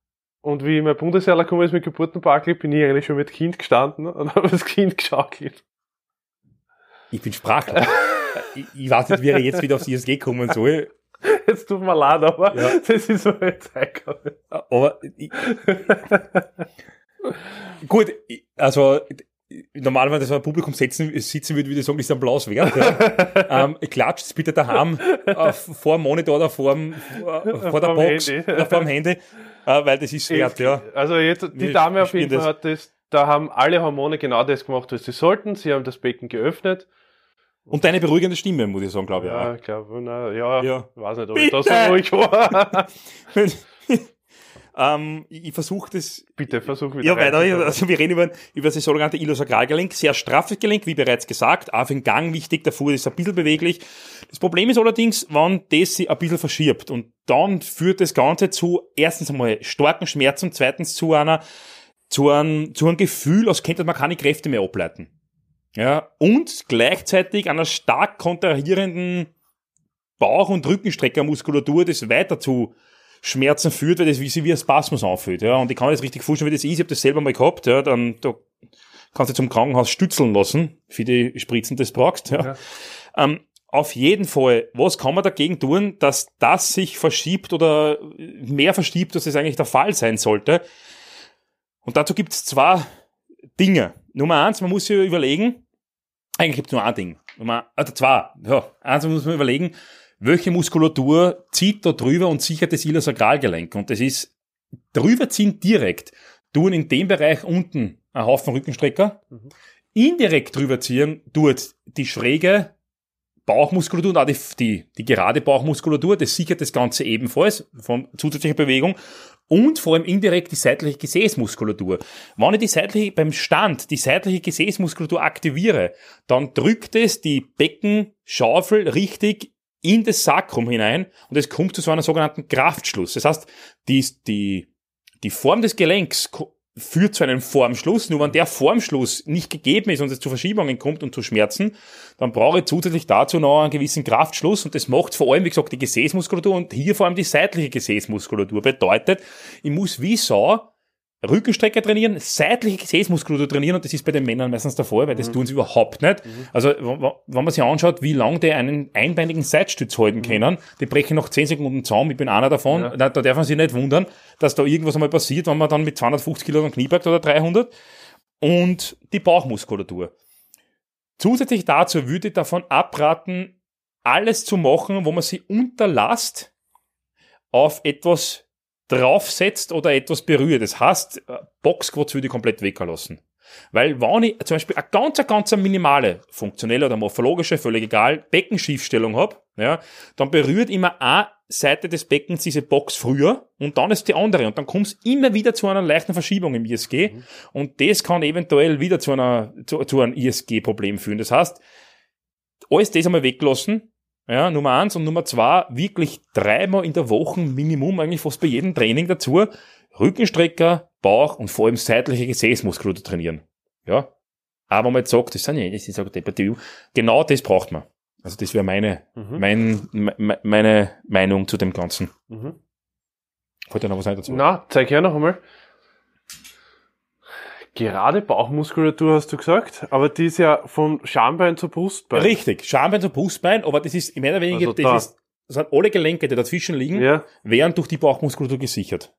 C: Und wie mein Bundesheerler gekommen ist mit Geburtenbackel, bin ich eigentlich schon mit Kind gestanden und habe das Kind geschaukelt.
B: Ich bin sprachlos. ich, ich weiß nicht, wie er jetzt wieder aufs ISG kommen soll.
C: Jetzt tut mir leid, aber
B: Ja.
C: das ist so eine Zeit.
B: Aber ich, gut, ich- also normalerweise, wenn ein Publikum sitzen, sitzen würde, würde ich sagen, das ist ein Applaus wert. Ja. ähm, klatscht es bitte daheim äh, vor dem Monitor oder vor, dem, äh, vor der Box
C: Handy.
B: oder vor dem Handy, äh, weil das ist wert, ja.
C: Also jetzt, die Dame auf jeden Fall hat das, da haben alle Hormone genau das gemacht, was sie sollten. Sie haben das Becken geöffnet.
B: Und deine beruhigende Stimme, muss ich sagen, glaube ich.
C: Ja,
B: Ja.
C: ich glaube, na, ja,
B: Ja.
C: weiß nicht, ob ich da so
B: Bitte!
C: ruhig war.
B: ähm, ich ich versuche das
C: Bitte, versuch wieder.
B: Ja, weiter. Also wir reden über, über das sogenannte Iliosakralgelenk. Sehr straffes Gelenk, wie bereits gesagt. Auch für den Gang wichtig. Der Fuß ist ein bisschen beweglich. Das Problem ist allerdings, wenn das sich ein bisschen verschiebt. Und dann führt das Ganze zu, erstens einmal starken Schmerzen, zweitens zu einer, zu einem, zu einem Gefühl, als könnte man keine Kräfte mehr ableiten. Ja, und gleichzeitig einer stark kontrahierenden Bauch- und Rückenstreckermuskulatur, das weiter zu Schmerzen führt, weil das wie wie ein Spasmus anfühlt. Ja. Und ich kann mir das richtig vorstellen, wie das ist. Ich habe das selber mal gehabt. Ja. Dann da kannst du zum Krankenhaus stützeln lassen, für die Spritzen, das brauchst. Ja.
C: Ja.
B: Ähm, auf jeden Fall, was kann man dagegen tun, dass das sich verschiebt oder mehr verschiebt, als es eigentlich der Fall sein sollte? Und dazu gibt es zwei Dinge. Nummer eins, man muss sich überlegen, eigentlich gibt es nur ein Ding. Also zwei. Ja, eins muss man überlegen, welche Muskulatur zieht da drüber und sichert das Iliosakralgelenk. Und das ist drüber ziehen direkt. Tun in dem Bereich unten einen Haufen Rückenstrecker.
C: Mhm.
B: Indirekt drüber ziehen tut die schräge Bauchmuskulatur und auch die, die, die gerade Bauchmuskulatur. Das sichert das Ganze ebenfalls von zusätzlicher Bewegung. Und vor allem indirekt die seitliche Gesäßmuskulatur. Wenn ich die seitliche, beim Stand die seitliche Gesäßmuskulatur aktiviere, dann drückt es die Beckenschaufel richtig in das Sakrum hinein und es kommt zu so einem sogenannten Kraftschluss. Das heißt, die, die Die Form des Gelenks führt zu einem Formschluss. Nur wenn der Formschluss nicht gegeben ist und es zu Verschiebungen kommt und zu Schmerzen, dann brauche ich zusätzlich dazu noch einen gewissen Kraftschluss und das macht vor allem, wie gesagt, die Gesäßmuskulatur und hier vor allem die seitliche Gesäßmuskulatur. Bedeutet, ich muss wie Sau Rückenstrecke trainieren, seitliche Gesäßmuskulatur trainieren und das ist bei den Männern meistens der Fall, weil das tun sie überhaupt nicht. Also w- w- wenn man sich anschaut, wie lange die einen einbeinigen Seitstütz halten können, die brechen nach 10 Sekunden zusammen, ich bin einer davon,
C: Ja.
B: da, da darf man sich nicht wundern, dass da irgendwas einmal passiert, wenn man dann mit 250 Kilo am Knie oder 300 und die Bauchmuskulatur. Zusätzlich dazu würde ich davon abraten, alles zu machen, wo man sich unterlasst, auf etwas draufsetzt oder etwas berührt. Das heißt, äh, Boxquads würde ich komplett weglassen. Weil wenn ich zum Beispiel eine ganz, ganz minimale, funktionelle oder morphologische, völlig egal, Beckenschiefstellung habe, ja, dann berührt immer eine Seite des Beckens diese Box früher und dann ist die andere und dann kommt es immer wieder zu einer leichten Verschiebung im ISG und das kann eventuell wieder zu, einer, zu, zu einem ISG-Problem führen. Das heißt, alles das einmal weglassen, ja, Nummer eins und Nummer zwei, wirklich dreimal in der Woche Minimum, eigentlich fast bei jedem Training dazu, Rückenstrecker, Bauch und vor allem seitliche Gesäßmuskulatur trainieren. Ja. Aber man jetzt sagt, das sind ja, das ist auch debattiv, genau das braucht man. Also das wäre meine,
C: Mhm.
B: mein, me- meine Meinung zu dem Ganzen.
C: Mhm.
B: Wollt ihr noch was ein dazu?
C: Na, zeig her noch einmal. Gerade Bauchmuskulatur hast du gesagt, aber die ist ja von Schambein zu Brustbein.
B: Richtig, Schambein zum Brustbein, aber das ist mehr oder weniger,
C: Also
B: das,
C: da.
B: ist, das sind alle Gelenke, die dazwischen liegen,
C: Ja,
B: wären durch die Bauchmuskulatur gesichert.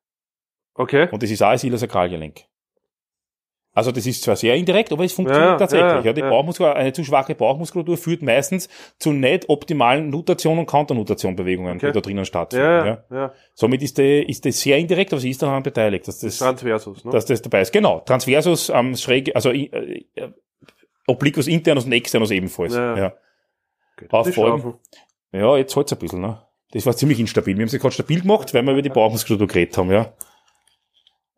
C: okay.
B: Und das ist das Iliosakralgelenk. Also das ist zwar sehr indirekt, aber es funktioniert
C: Ja,
B: tatsächlich. Ja,
C: ja,
B: die. Bauchmuskulatur, eine zu schwache Bauchmuskulatur führt meistens zu nicht optimalen Nutation und Counternutation-Bewegungen,
C: Okay.
B: die da drinnen stattfinden.
C: Ja,
B: Ja. Somit ist das ist das sehr indirekt, aber sie ist daran beteiligt, dass das,
C: Transversus, ne?
B: dass das dabei ist. Genau, Transversus am schräg, also äh, äh, Obliquus internus und externus ebenfalls.
C: Ja.
B: Ja,
C: schlafen.
B: ja jetzt halt's ein bisschen. Ne? Das war ziemlich instabil. Wir haben sie gerade stabil gemacht, weil wir über die Bauchmuskulatur geredet haben. Ja.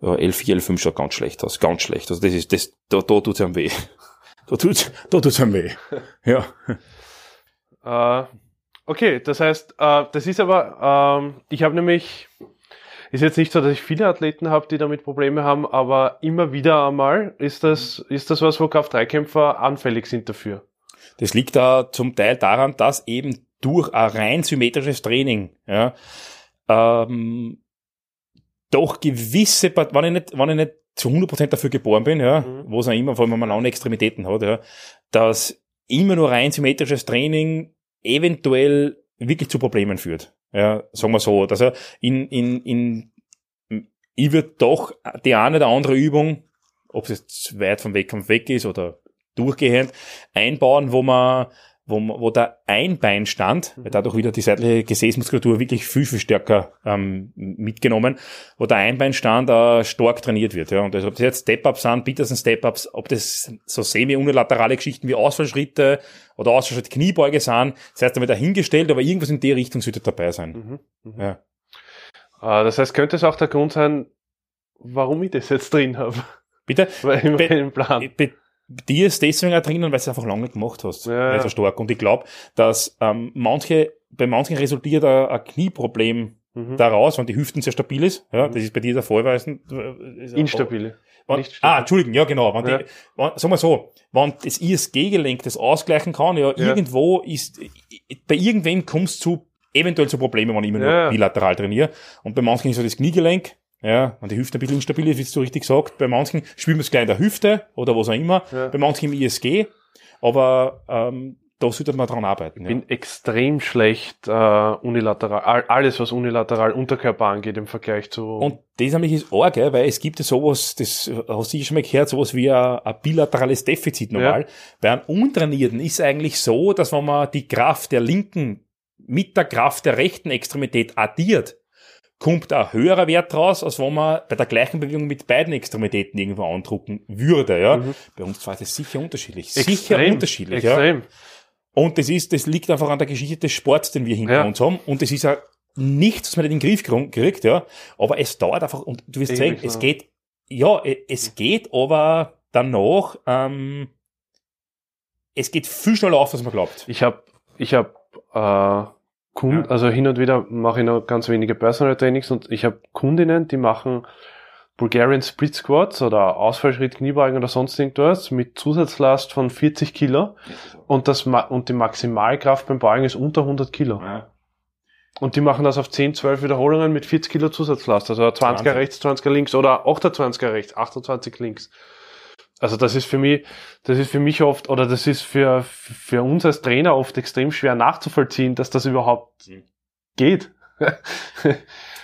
B: Ja, L4, L5 schaut ganz schlecht aus, ganz schlecht. Also das ist, das, da, da tut's einem weh. Da tut's, da tut's einem weh. Ja.
C: Äh, okay, das heißt, äh, das ist aber, ähm, ich habe nämlich, ist jetzt nicht so, dass ich viele Athleten habe, die damit Probleme haben, aber immer wieder einmal ist das, ist das was, wo Kraft-3-Kämpfer anfällig sind dafür.
B: Das liegt da zum Teil daran, dass eben durch ein rein symmetrisches Training, ja, ähm, doch gewisse, wenn ich nicht, wenn ich nicht zu 100% dafür geboren bin, ja,
C: Mhm.
B: wo es auch immer, vor allem wenn man lange Extremitäten hat, ja, dass immer nur rein symmetrisches Training eventuell wirklich zu Problemen führt. Ja, sagen wir so. Also in, in, in, ich würde doch die eine oder andere Übung, ob es jetzt weit vom Wettkampf weg ist oder durchgehend, einbauen, wo man, wo, wo der Einbeinstand, weil dadurch wieder die seitliche Gesäßmuskulatur wirklich viel, viel stärker ähm, mitgenommen, wo der Einbeinstand äh, stark trainiert wird. Ja. Und also, ob das jetzt Step-Ups sind, Peterson Step-Ups, ob das so semi-unilaterale Geschichten wie Ausfallschritte oder Ausfallschritt Kniebeuge sind, das heißt damit dahingestellt, aber irgendwas in die Richtung sollte dabei sein.
C: Mhm. Mhm.
B: Ja.
C: Äh, das heißt, könnte es auch der Grund sein, warum ich das jetzt drin habe?
B: Bitte?
C: Weil ich
B: Be-
C: meinen Plan.
B: bei dir ist deswegen auch drinnen, weil du es einfach lange gemacht hast.
C: Ja,
B: nicht so stark. Und ich glaube, dass ähm, manche, bei manchen resultiert ein, ein Knieproblem
C: Mhm.
B: daraus, wenn die Hüften sehr stabil ist. Ja,
C: Mhm.
B: das ist bei dir der Fall, weil es ist
C: Instabile.
B: Wenn,
C: Nicht stabil.
B: ah, Entschuldigung, ja genau. Wenn
C: Ja.
B: die, wenn, sagen wir so, wenn das ISG-Gelenk das ausgleichen kann, ja,
C: Ja.
B: irgendwo ist, bei irgendwem kommt es zu, eventuell zu Problemen, wenn ich immer
C: Ja.
B: nur bilateral trainiere. Und bei manchen ist so das Kniegelenk, ja, wenn die Hüfte ein bisschen instabil ist, wie du richtig gesagt, bei manchen spielen wir es gleich in der Hüfte oder was auch immer,
C: Ja.
B: bei manchen im ISG, aber ähm, da sollte man dran arbeiten.
C: Ich
B: Ja.
C: bin extrem schlecht äh, unilateral, all- alles was unilateral Unterkörper angeht im Vergleich zu.
B: Und das nämlich ist arg, weil es gibt ja sowas, das hast du sicher schon mal gehört, sowas wie ein, ein bilaterales Defizit normal. Bei einem Untrainierten ist eigentlich so, dass wenn man die Kraft der linken mit der Kraft der rechten Extremität addiert, kommt ein höherer Wert raus, als wenn man bei der gleichen Bewegung mit beiden Extremitäten irgendwo andrucken würde. Ja.
C: Mhm.
B: Bei uns ist es sicher unterschiedlich. sicher
C: extrem,
B: unterschiedlich. Ja.
C: Extrem.
B: Und das ist, das liegt einfach an der Geschichte des Sports, den wir hinter
C: Ja.
B: uns haben. Und das ist ja nichts, was man nicht in den Griff krie- kriegt, ja. Aber es dauert einfach, und du wirst
C: Ewig
B: sagen, es geht, ja, e- es geht, aber danach, ähm, es geht viel schneller auf, als man glaubt.
C: Ich habe ich hab, äh, Kunden,
B: Ja.
C: also hin und wieder mache ich noch ganz wenige Personal Trainings und ich habe Kundinnen, die machen Bulgarian Split Squats oder Ausfallschritt, Kniebeugen oder sonst irgendwas mit Zusatzlast von 40 Kilo und, das, und die Maximalkraft beim Beugen ist unter 100 Kilo.
B: Ja.
C: Und die machen das auf 10, 12 Wiederholungen mit 40 Kilo Zusatzlast. Also 20er
B: Wahnsinn.
C: rechts, 20er links oder 28er rechts, 28 links. Also das ist für mich, das ist für mich oft, oder das ist für, für uns als Trainer oft extrem schwer nachzuvollziehen, dass das überhaupt
B: Mhm.
C: geht.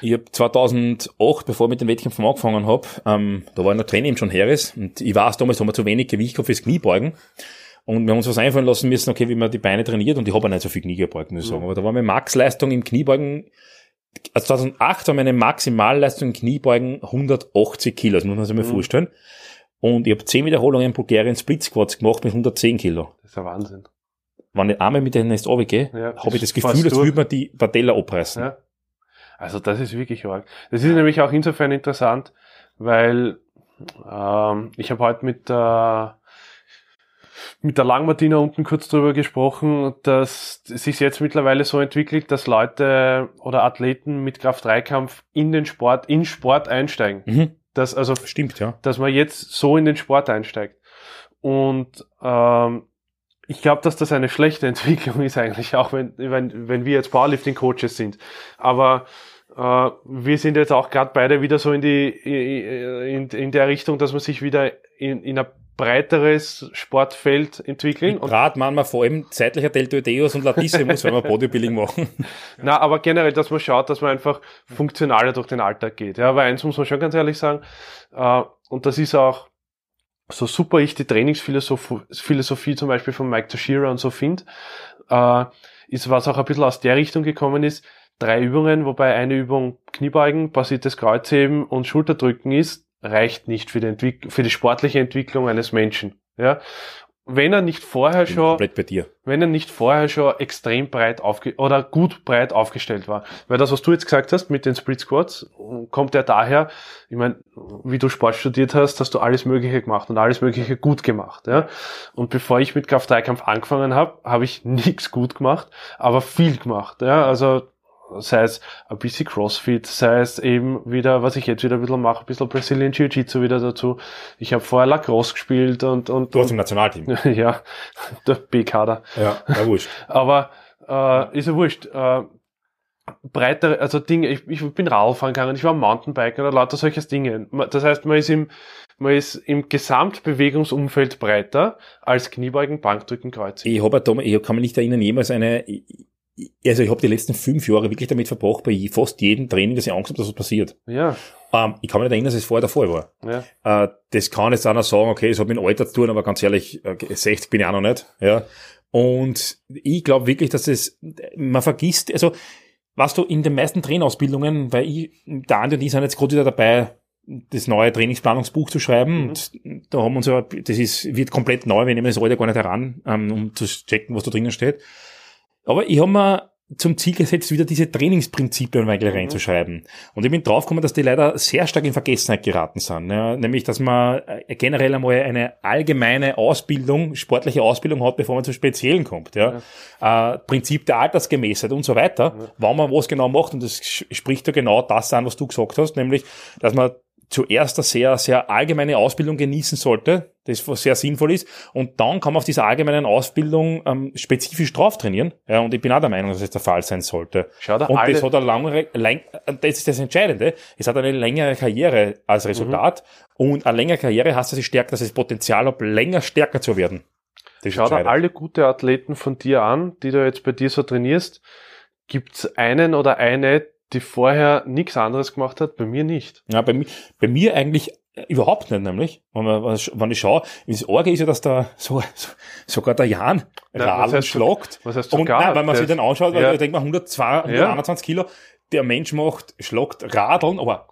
B: Ich habe 2008, bevor ich mit den Wettkämpfen angefangen habe, ähm, da war ich noch Trainer im John Harris und ich weiß damals, haben wir zu wenig Gewicht gehabt fürs Kniebeugen. Und wir haben uns was einfallen lassen müssen, okay, wie man die Beine trainiert und ich habe auch nicht so viel Knie gebeugt, muss ich sagen. Aber da war meine Maxleistung im Kniebeugen, also 2008 war meine Maximalleistung im Kniebeugen 180 Kilo, das muss man sich mal
C: Mhm.
B: vorstellen. Und ich habe 10 Wiederholungen in Bulgarien Split Squats gemacht mit 110 Kilo.
C: Das ist ja Wahnsinn.
B: Wenn ich einmal mit denen jetzt runtergehe,
C: Ja,
B: habe ich das Gefühl, als würde man die Patella abreißen.
C: Ja. Also das ist wirklich arg. Das ist nämlich auch insofern interessant, weil ähm, ich habe heute mit der mit der Langmartina unten kurz drüber gesprochen, dass es sich jetzt mittlerweile so entwickelt, dass Leute oder Athleten mit Kraft-3-Kampf in den Sport, in Sport einsteigen.
B: Mhm.
C: Das also
B: Stimmt, ja.
C: dass man jetzt so in den Sport einsteigt. Und ähm, ich glaube, dass das eine schlechte Entwicklung ist eigentlich, auch wenn, wenn, wenn wir jetzt Powerlifting-Coaches sind. Aber äh, wir sind jetzt auch gerade beide wieder so in die in, in der Richtung, dass man sich wieder in, in ein breiteres Sportfeld entwickeln. Und,
B: Rad manchmal vor allem zeitlicher Deltoideus und Latissimus, wenn wir Bodybuilding machen.
C: na, aber generell, dass man schaut, dass man einfach funktionaler durch den Alltag geht. Ja, weil eins muss man schon ganz ehrlich sagen, äh, und das ist auch so super ich die Trainingsphilosophie Philosophie zum Beispiel von Mike Toshira und so finde, äh, ist was auch ein bisschen aus der Richtung gekommen ist, drei Übungen, wobei eine Übung Kniebeugen, basiertes Kreuzheben und Schulterdrücken ist, reicht nicht für die, Entwick für die sportliche Entwicklung eines Menschen. Ja? Wenn er nicht vorher schon
B: komplett bei dir.
C: wenn er nicht vorher schon extrem breit aufge oder gut breit aufgestellt war. Weil das, was du jetzt gesagt hast mit den Split Squats, kommt ja daher, ich meine, wie du Sport studiert hast, hast du alles Mögliche gemacht und alles Mögliche gut gemacht. Ja? Und bevor ich mit Kraft-3-Kampf angefangen habe, habe ich nichts gut gemacht, aber viel gemacht. Ja? Also sei es ein bisschen Crossfit, sei es eben wieder, was ich jetzt wieder ein bisschen mache, ein bisschen Brazilian Jiu-Jitsu wieder dazu. Ich habe vorher Lacrosse gespielt und, und,
B: Du hast im Nationalteam.
C: ja, der B-Kader.
B: Ja, ja, wurscht.
C: Aber äh, ist ja wurscht. Äh, breitere, also Dinge, ich, ich bin Radfahren gegangen, ich war Mountainbiken oder lauter solches Dinge. Das heißt, man ist im, man ist im Gesamtbewegungsumfeld breiter als Kniebeugen, Bankdrücken, Kreuz.
B: Ich habe ich kann mich nicht erinnern, jemals eine, also ich habe die letzten fünf Jahre wirklich damit verbracht, bei fast jedem Training, dass ich Angst habe, dass was passiert.
C: Ja,
B: Ähm, ich kann mich nicht erinnern, dass es vorher der Fall war.
C: ja.
B: Äh, das kann jetzt einer sagen, okay, es hat mit dem Alter zu tun, aber ganz ehrlich, äh, 60 bin ich auch noch nicht. Ja. Und ich glaube wirklich, dass es, man vergisst, also, was du in den meisten Trainerausbildungen, weil ich, der Andi und ich sind jetzt gerade wieder dabei, das neue Trainingsplanungsbuch zu schreiben.
C: Mhm.
B: Und da haben wir uns ja, das ist, wird komplett neu, wir nehmen das alte gar nicht heran, ähm, um zu checken, was da drinnen steht. Aber ich habe mir zum Ziel gesetzt, wieder diese Trainingsprinzipien eigentlich
C: Mhm.
B: reinzuschreiben. Und ich bin draufgekommen, dass die leider sehr stark in Vergessenheit geraten sind. Ja, nämlich, dass man äh, generell einmal eine allgemeine Ausbildung, sportliche Ausbildung hat, bevor man zum Speziellen kommt. Ja. Äh, Prinzip der Altersgemäßheit und so weiter, wann man was genau macht. Und das spricht ja genau das an, was du gesagt hast, nämlich, dass man zuerst eine sehr, sehr allgemeine Ausbildung genießen sollte, das was sehr sinnvoll ist, und dann kann man auf dieser allgemeinen Ausbildung ähm, spezifisch drauf trainieren. Ja, und ich bin auch der Meinung, dass es der Fall sein sollte.
C: Schau da
B: Und
C: alle,
B: das hat eine lange, lang, das ist das Entscheidende. Es hat eine längere Karriere als Resultat. Und eine längere Karriere heißt, dass ich stärker, dass es Potenzial hat, länger stärker zu werden. Das
C: schau da alle gute Athleten von dir an, die du jetzt bei dir so trainierst. Gibt's einen oder eine, die vorher nichts anderes gemacht hat? Bei mir nicht.
B: Ja, bei, mi- bei mir eigentlich äh, überhaupt nicht, nämlich. Wenn, man, wenn ich schaue, das Orge ist ja, dass da so, so, sogar der Jan
C: so-
B: schlagt.
C: Was heißt
B: Und
C: sogar?
B: nein, wenn man
C: Der-
B: sich den anschaut, weil
C: Ja.
B: da denkt man 102, 121 Kilo, der Mensch macht, schlagt Radeln, aber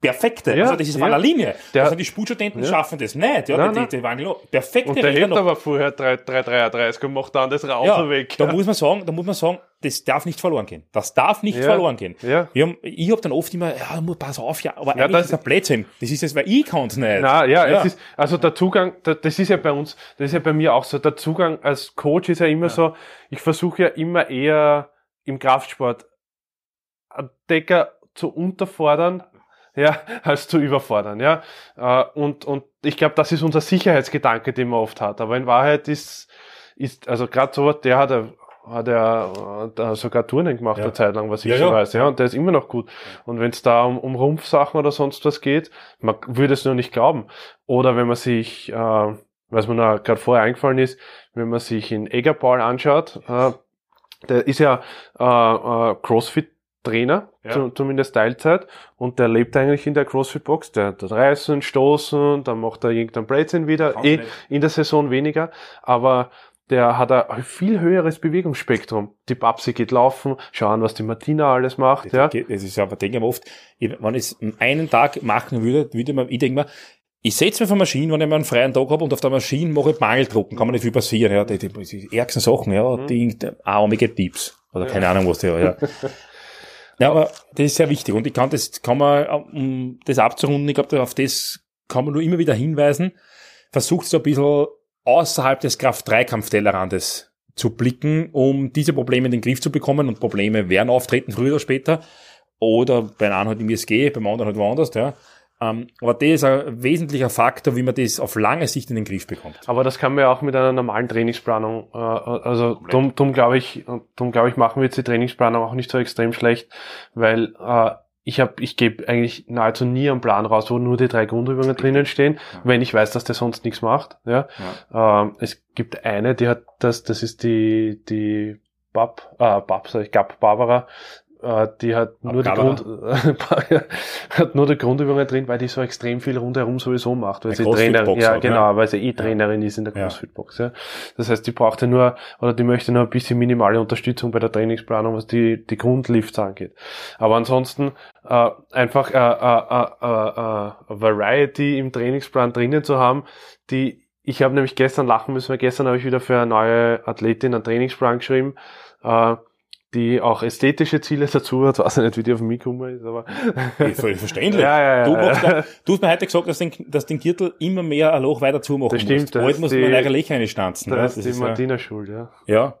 B: perfekte.
C: Ja,
B: also das ist
C: ja.
B: einer Linie.
C: Der-
B: also die Spurstudenten
C: Ja.
B: schaffen das nicht. Ja,
C: Nein,
B: die,
C: nein.
B: die, waren genau perfekte
C: Und der
B: Räder
C: hätte
B: noch.
C: aber vorher 333 und macht dann das Raus
B: ja,
C: weg.
B: da muss man sagen, da muss man sagen, das darf nicht verloren gehen. Das darf nicht
C: Ja.
B: verloren gehen.
C: Ja.
B: Wir haben, ich habe dann oft immer, ja, muss pass auf, ja, aber
C: Ja,
B: eigentlich
C: das-
B: ist ein Blödsinn. Das ist es, weil ich kann es nicht.
C: Na, ja,
B: Ja.
C: Es ist, also der Zugang, da- das ist ja bei uns, das ist ja bei mir auch so, der Zugang als Coach ist ja immer so, ich versuche ja immer eher im Kraftsport einen Decker zu unterfordern, ja, als zu überfordern, ja. Äh, Und, und ich glaube, das ist unser Sicherheitsgedanke, den man oft hat. Aber in Wahrheit ist, ist also gerade so, der hat hat er äh, da sogar Turnen gemacht
B: Ja.
C: eine Zeit lang, was ich
B: Ja,
C: so
B: ja.
C: weiß, ja, und der ist immer noch gut. Und wenn es da um, um Rumpfsachen oder sonst was geht, man würde es nur nicht glauben. Oder wenn man sich, äh, was mir noch gerade vorher eingefallen ist, wenn man sich in Eggerpaul anschaut, äh, der ist ja äh, äh, CrossFit-Trainer,
B: Ja.
C: zu, zumindest Teilzeit, und der lebt eigentlich in der CrossFit-Box, der tut reißen, stoßen, dann macht er irgendein Blödsinn wieder, eh, in der Saison weniger, aber der hat ein viel höheres Bewegungsspektrum. Die Babsi geht laufen, schauen, was die Martina alles macht, ja.
B: Das ist aber, denke ich mir oft, wenn ich es einen Tag machen würde, würde man, ich denke mir, ich setze mich auf eine Maschine, wenn ich mal einen freien Tag habe und auf der Maschine mache ich Mangeldrucken, kann man nicht viel passieren, ja, die, die, die ärgsten Sachen, ja,
C: Mhm.
B: die, die armige Tipps, oder keine Ahnung, was die, ja. Ja, aber das ist sehr wichtig und ich kann das, kann man, um das abzurunden, ich glaube, auf das kann man nur immer wieder hinweisen, versucht so ein bisschen außerhalb des Kraft-3-Kampftellerrandes zu blicken, um diese Probleme in den Griff zu bekommen und Probleme werden auftreten, früher oder später, oder bei einem halt im ISG, beim anderen halt woanders, ja. Ähm, aber das ist ein wesentlicher Faktor, wie man das auf lange Sicht in den Griff bekommt.
C: Aber das kann man ja auch mit einer normalen Trainingsplanung, äh, also drum, drum glaube ich, drum glaube ich, machen wir jetzt die Trainingsplanung auch nicht so extrem schlecht, weil äh, ich habe, ich gebe eigentlich nahezu nie einen Plan raus, wo nur die drei Grundübungen drinnen stehen, wenn ich weiß, dass der sonst nichts macht. Ja. Ähm, es gibt eine, die hat das, das ist die die Bab, äh, Bab, sag ich, Gab Barbara, die hat nur die. Grund, hat nur die Grundübungen drin, weil die so extrem viel rundherum sowieso macht, weil sie Trainerin, ja
B: ne?
C: genau, weil sie eh Trainerin ist in der
B: Ja.
C: CrossFit-Box. Ja. Das heißt, die braucht ja nur, oder die möchte nur ein bisschen minimale Unterstützung bei der Trainingsplanung, was die, die Grundlifts angeht. Aber ansonsten äh, einfach äh, äh, äh, äh, Variety im Trainingsplan drinnen zu haben, die ich habe nämlich gestern lachen müssen, weil gestern habe ich wieder für eine neue Athletin einen Trainingsplan geschrieben, äh, die auch ästhetische Ziele dazu hat, weiß ich nicht, wie die auf dem Mikro ist, aber
B: Völlig verständlich.
C: Ja, ja, ja,
B: du,
C: ja.
B: machst ja, du hast mir heute gesagt, dass den, dass den Gürtel immer mehr ein Loch weiter zumachen
C: Das stimmt,
B: musst.
C: das
B: Bald muss
C: die-
B: man reinstanzen.
C: da
B: ja,
C: ist
B: das
C: die
B: ist ja,
C: Martina schuld, ja.
B: ja.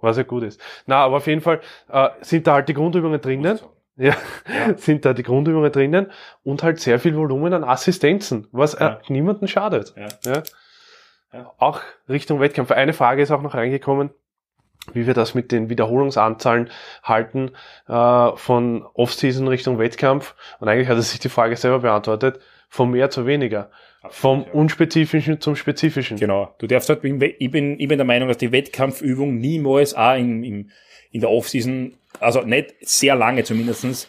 C: Was ja gut ist. Na, aber auf jeden Fall äh, sind da halt die Grundübungen drinnen. Ja, sind da die Grundübungen drinnen und halt sehr viel Volumen an Assistenzen, was
B: Ja.
C: niemanden schadet.
B: Ja.
C: Ja.
B: Ja.
C: Auch Richtung Wettkampf. Eine Frage ist auch noch reingekommen, wie wir das mit den Wiederholungsanzahlen halten äh, von Off-Season Richtung Wettkampf. Und eigentlich hat er sich die Frage selber beantwortet. Von mehr zu weniger. Vom
B: ja.
C: Unspezifischen zum Spezifischen.
B: Genau. Du darfst halt, im ich bin, ich bin der Meinung, dass die Wettkampfübung niemals auch in, in, in der Offseason, also nicht sehr lange zumindestens,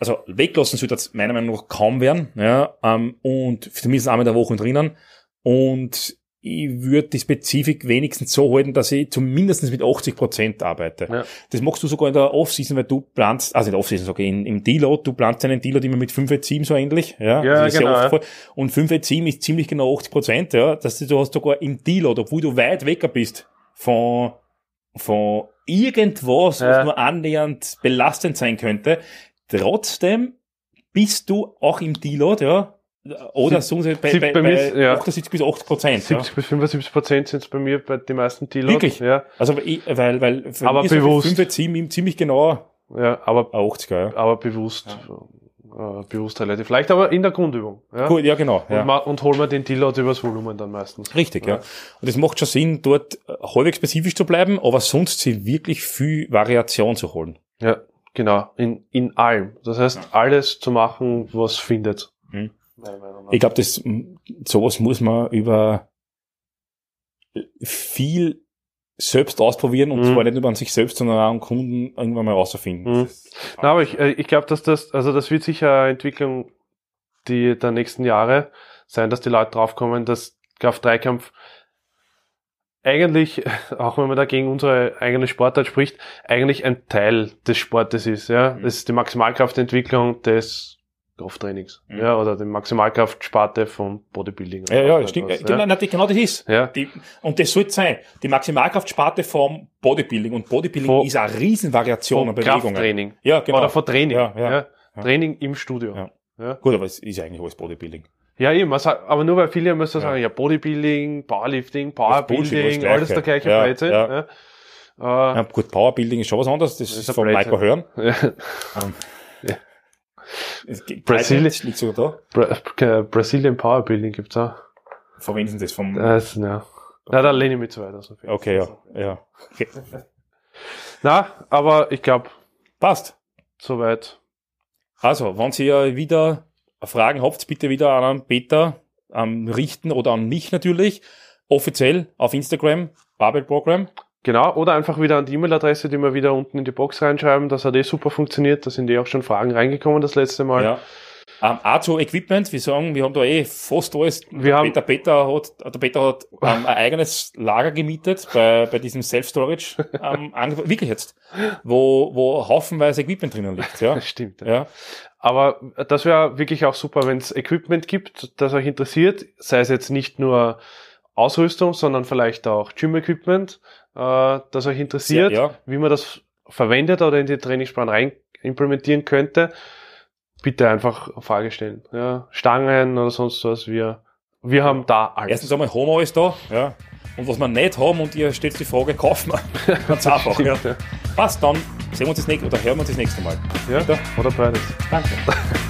B: also weglassen sollte das meiner Meinung nach kaum werden, ja, ähm, und zumindest einmal in der Woche drinnen. Und ich würde die Spezifik wenigstens so halten, dass ich zumindest mit 80 Prozent arbeite.
C: Ja.
B: Das machst du sogar in der Offseason, weil du planst, also in der Offseason, sage ich, in, im Deload, du planst einen Deload immer mit 5 7 so ähnlich, ja.
C: Ja,
B: das ist
C: genau,
B: Sehr
C: ja.
B: oft voll. Und 5 7 ist ziemlich genau 80 Prozent, ja. Das du hast sogar im Deload, obwohl du weit weg bist von, von irgendwas,
C: Ja.
B: was nur annähernd belastend sein könnte, trotzdem bist du auch im Deload, ja. Oder so bei, bei, bei,
C: bei mir ist- ja.
B: 78 bis 80 Prozent. Ja.
C: 70 bis 75 Prozent sind es bei mir bei den meisten Dealers.
B: Wirklich?
C: Ja,
B: Also ich, weil, weil für
C: Aber
B: mich ist
C: bewusst.
B: 5 7 ziemlich genau
C: ja, aber,
B: ein 80er, ja.
C: aber bewusst, äh, bewusst relativ leicht, aber in der Grundübung. Ja?
B: Gut, ja, genau.
C: Und,
B: Ja.
C: ma- und holen wir den Deload übers Volumen dann meistens.
B: Richtig, ja. Und es macht schon Sinn, dort äh, halbwegs spezifisch zu bleiben, aber sonst sich wirklich viel Variation zu holen.
C: Ja, genau. In, in allem. Das heißt, alles zu machen, was findet.
B: Mhm. Ich glaube, das m, sowas muss man über viel selbst ausprobieren und
C: Mhm.
B: zwar nicht nur an sich selbst, sondern auch an Kunden irgendwann mal rauszufinden.
C: Mhm. Na, aber ich, äh, ich glaube, dass das, also das wird sicher eine Entwicklung die der nächsten Jahre sein, dass die Leute draufkommen, dass Kraft-3-Kampf eigentlich, auch wenn man da gegen unsere eigene Sportart spricht, eigentlich ein Teil des Sportes ist. Ja,
B: Mhm.
C: das ist die Maximalkraftentwicklung des Krafttrainings,
B: Mhm.
C: ja, oder die Maximalkraftsparte vom Bodybuilding.
B: Ja, ja,
C: was,
B: stimmt.
C: ja.
B: Genau, nein, genau das ist.
C: Ja.
B: Die, und das sollte sein. Die Maximalkraftsparte vom Bodybuilding. Und Bodybuilding
C: Von-
B: ist eine Riesenvariation an Bewegungen.
C: Krafttraining.
B: Ja, genau.
C: Oder von Training.
B: Ja, ja. Ja.
C: Training im Studio.
B: Ja.
C: Ja.
B: Gut, aber es ist eigentlich alles Bodybuilding.
C: Ja, eben, sagt, aber nur weil viele
B: Ja.
C: sagen, ja, Bodybuilding, Powerlifting, Powerbuilding,
B: alles
C: der
B: Gleiche. Ja,
C: Blödsinn.
B: ja.
C: Ja. Ja.
B: Ja, gut, Powerbuilding ist schon was anderes. Das,
C: ist
B: ist von
C: Blödsinn.
B: Michael Hearn.
C: Ja. Brasilien-
B: liegt sogar
C: Bra Brazilian Powerbuilding gibt's auch.
B: da. Verwenden Sie das vom,
C: Das, ja. Na, da lehne ich mich zu weit aus.
B: okay, ja, ja. Okay.
C: Na, aber ich glaube,
B: Passt.
C: soweit.
B: Also, wenn ihr wieder Fragen habt, bitte wieder an Peter ähm, richten oder an mich natürlich. Offiziell auf Instagram, Babel Program.
C: Genau, oder einfach wieder an die E-Mail-Adresse, die wir wieder unten in die Box reinschreiben. Das hat eh super funktioniert. Da sind eh auch schon Fragen reingekommen das letzte Mal.
B: Ja. Ähm, auch zu Equipment, wir sagen, wir haben da eh fast alles.
C: Wir haben-
B: Peter, Peter hat, der Peter hat ähm, ein eigenes Lager gemietet bei, bei diesem Self-Storage, ähm, ange- wirklich jetzt, wo, wo haufenweise Equipment drinnen liegt, ja.
C: Das stimmt. Ja.
B: Ja,
C: Aber das wäre wirklich auch super, wenn es Equipment gibt, das euch interessiert, sei es jetzt nicht nur Ausrüstung, sondern vielleicht auch Gym-Equipment, äh, das euch interessiert,
B: Ja, ja.
C: wie man das verwendet oder in den Trainingsplan rein implementieren könnte, bitte einfach Frage stellen. Ja, Stangen oder sonst was, wir, wir haben da alles.
B: Erstens einmal haben wir alles da, ja. Und was wir nicht haben und ihr stellt die Frage, kaufen wir. Ganz einfach, ja.
C: Stimmt,
B: Passt, dann sehen wir uns das nächste, oder hören wir uns das nächste Mal.
C: ja.
B: Bitte.
C: Oder beides.
B: Danke.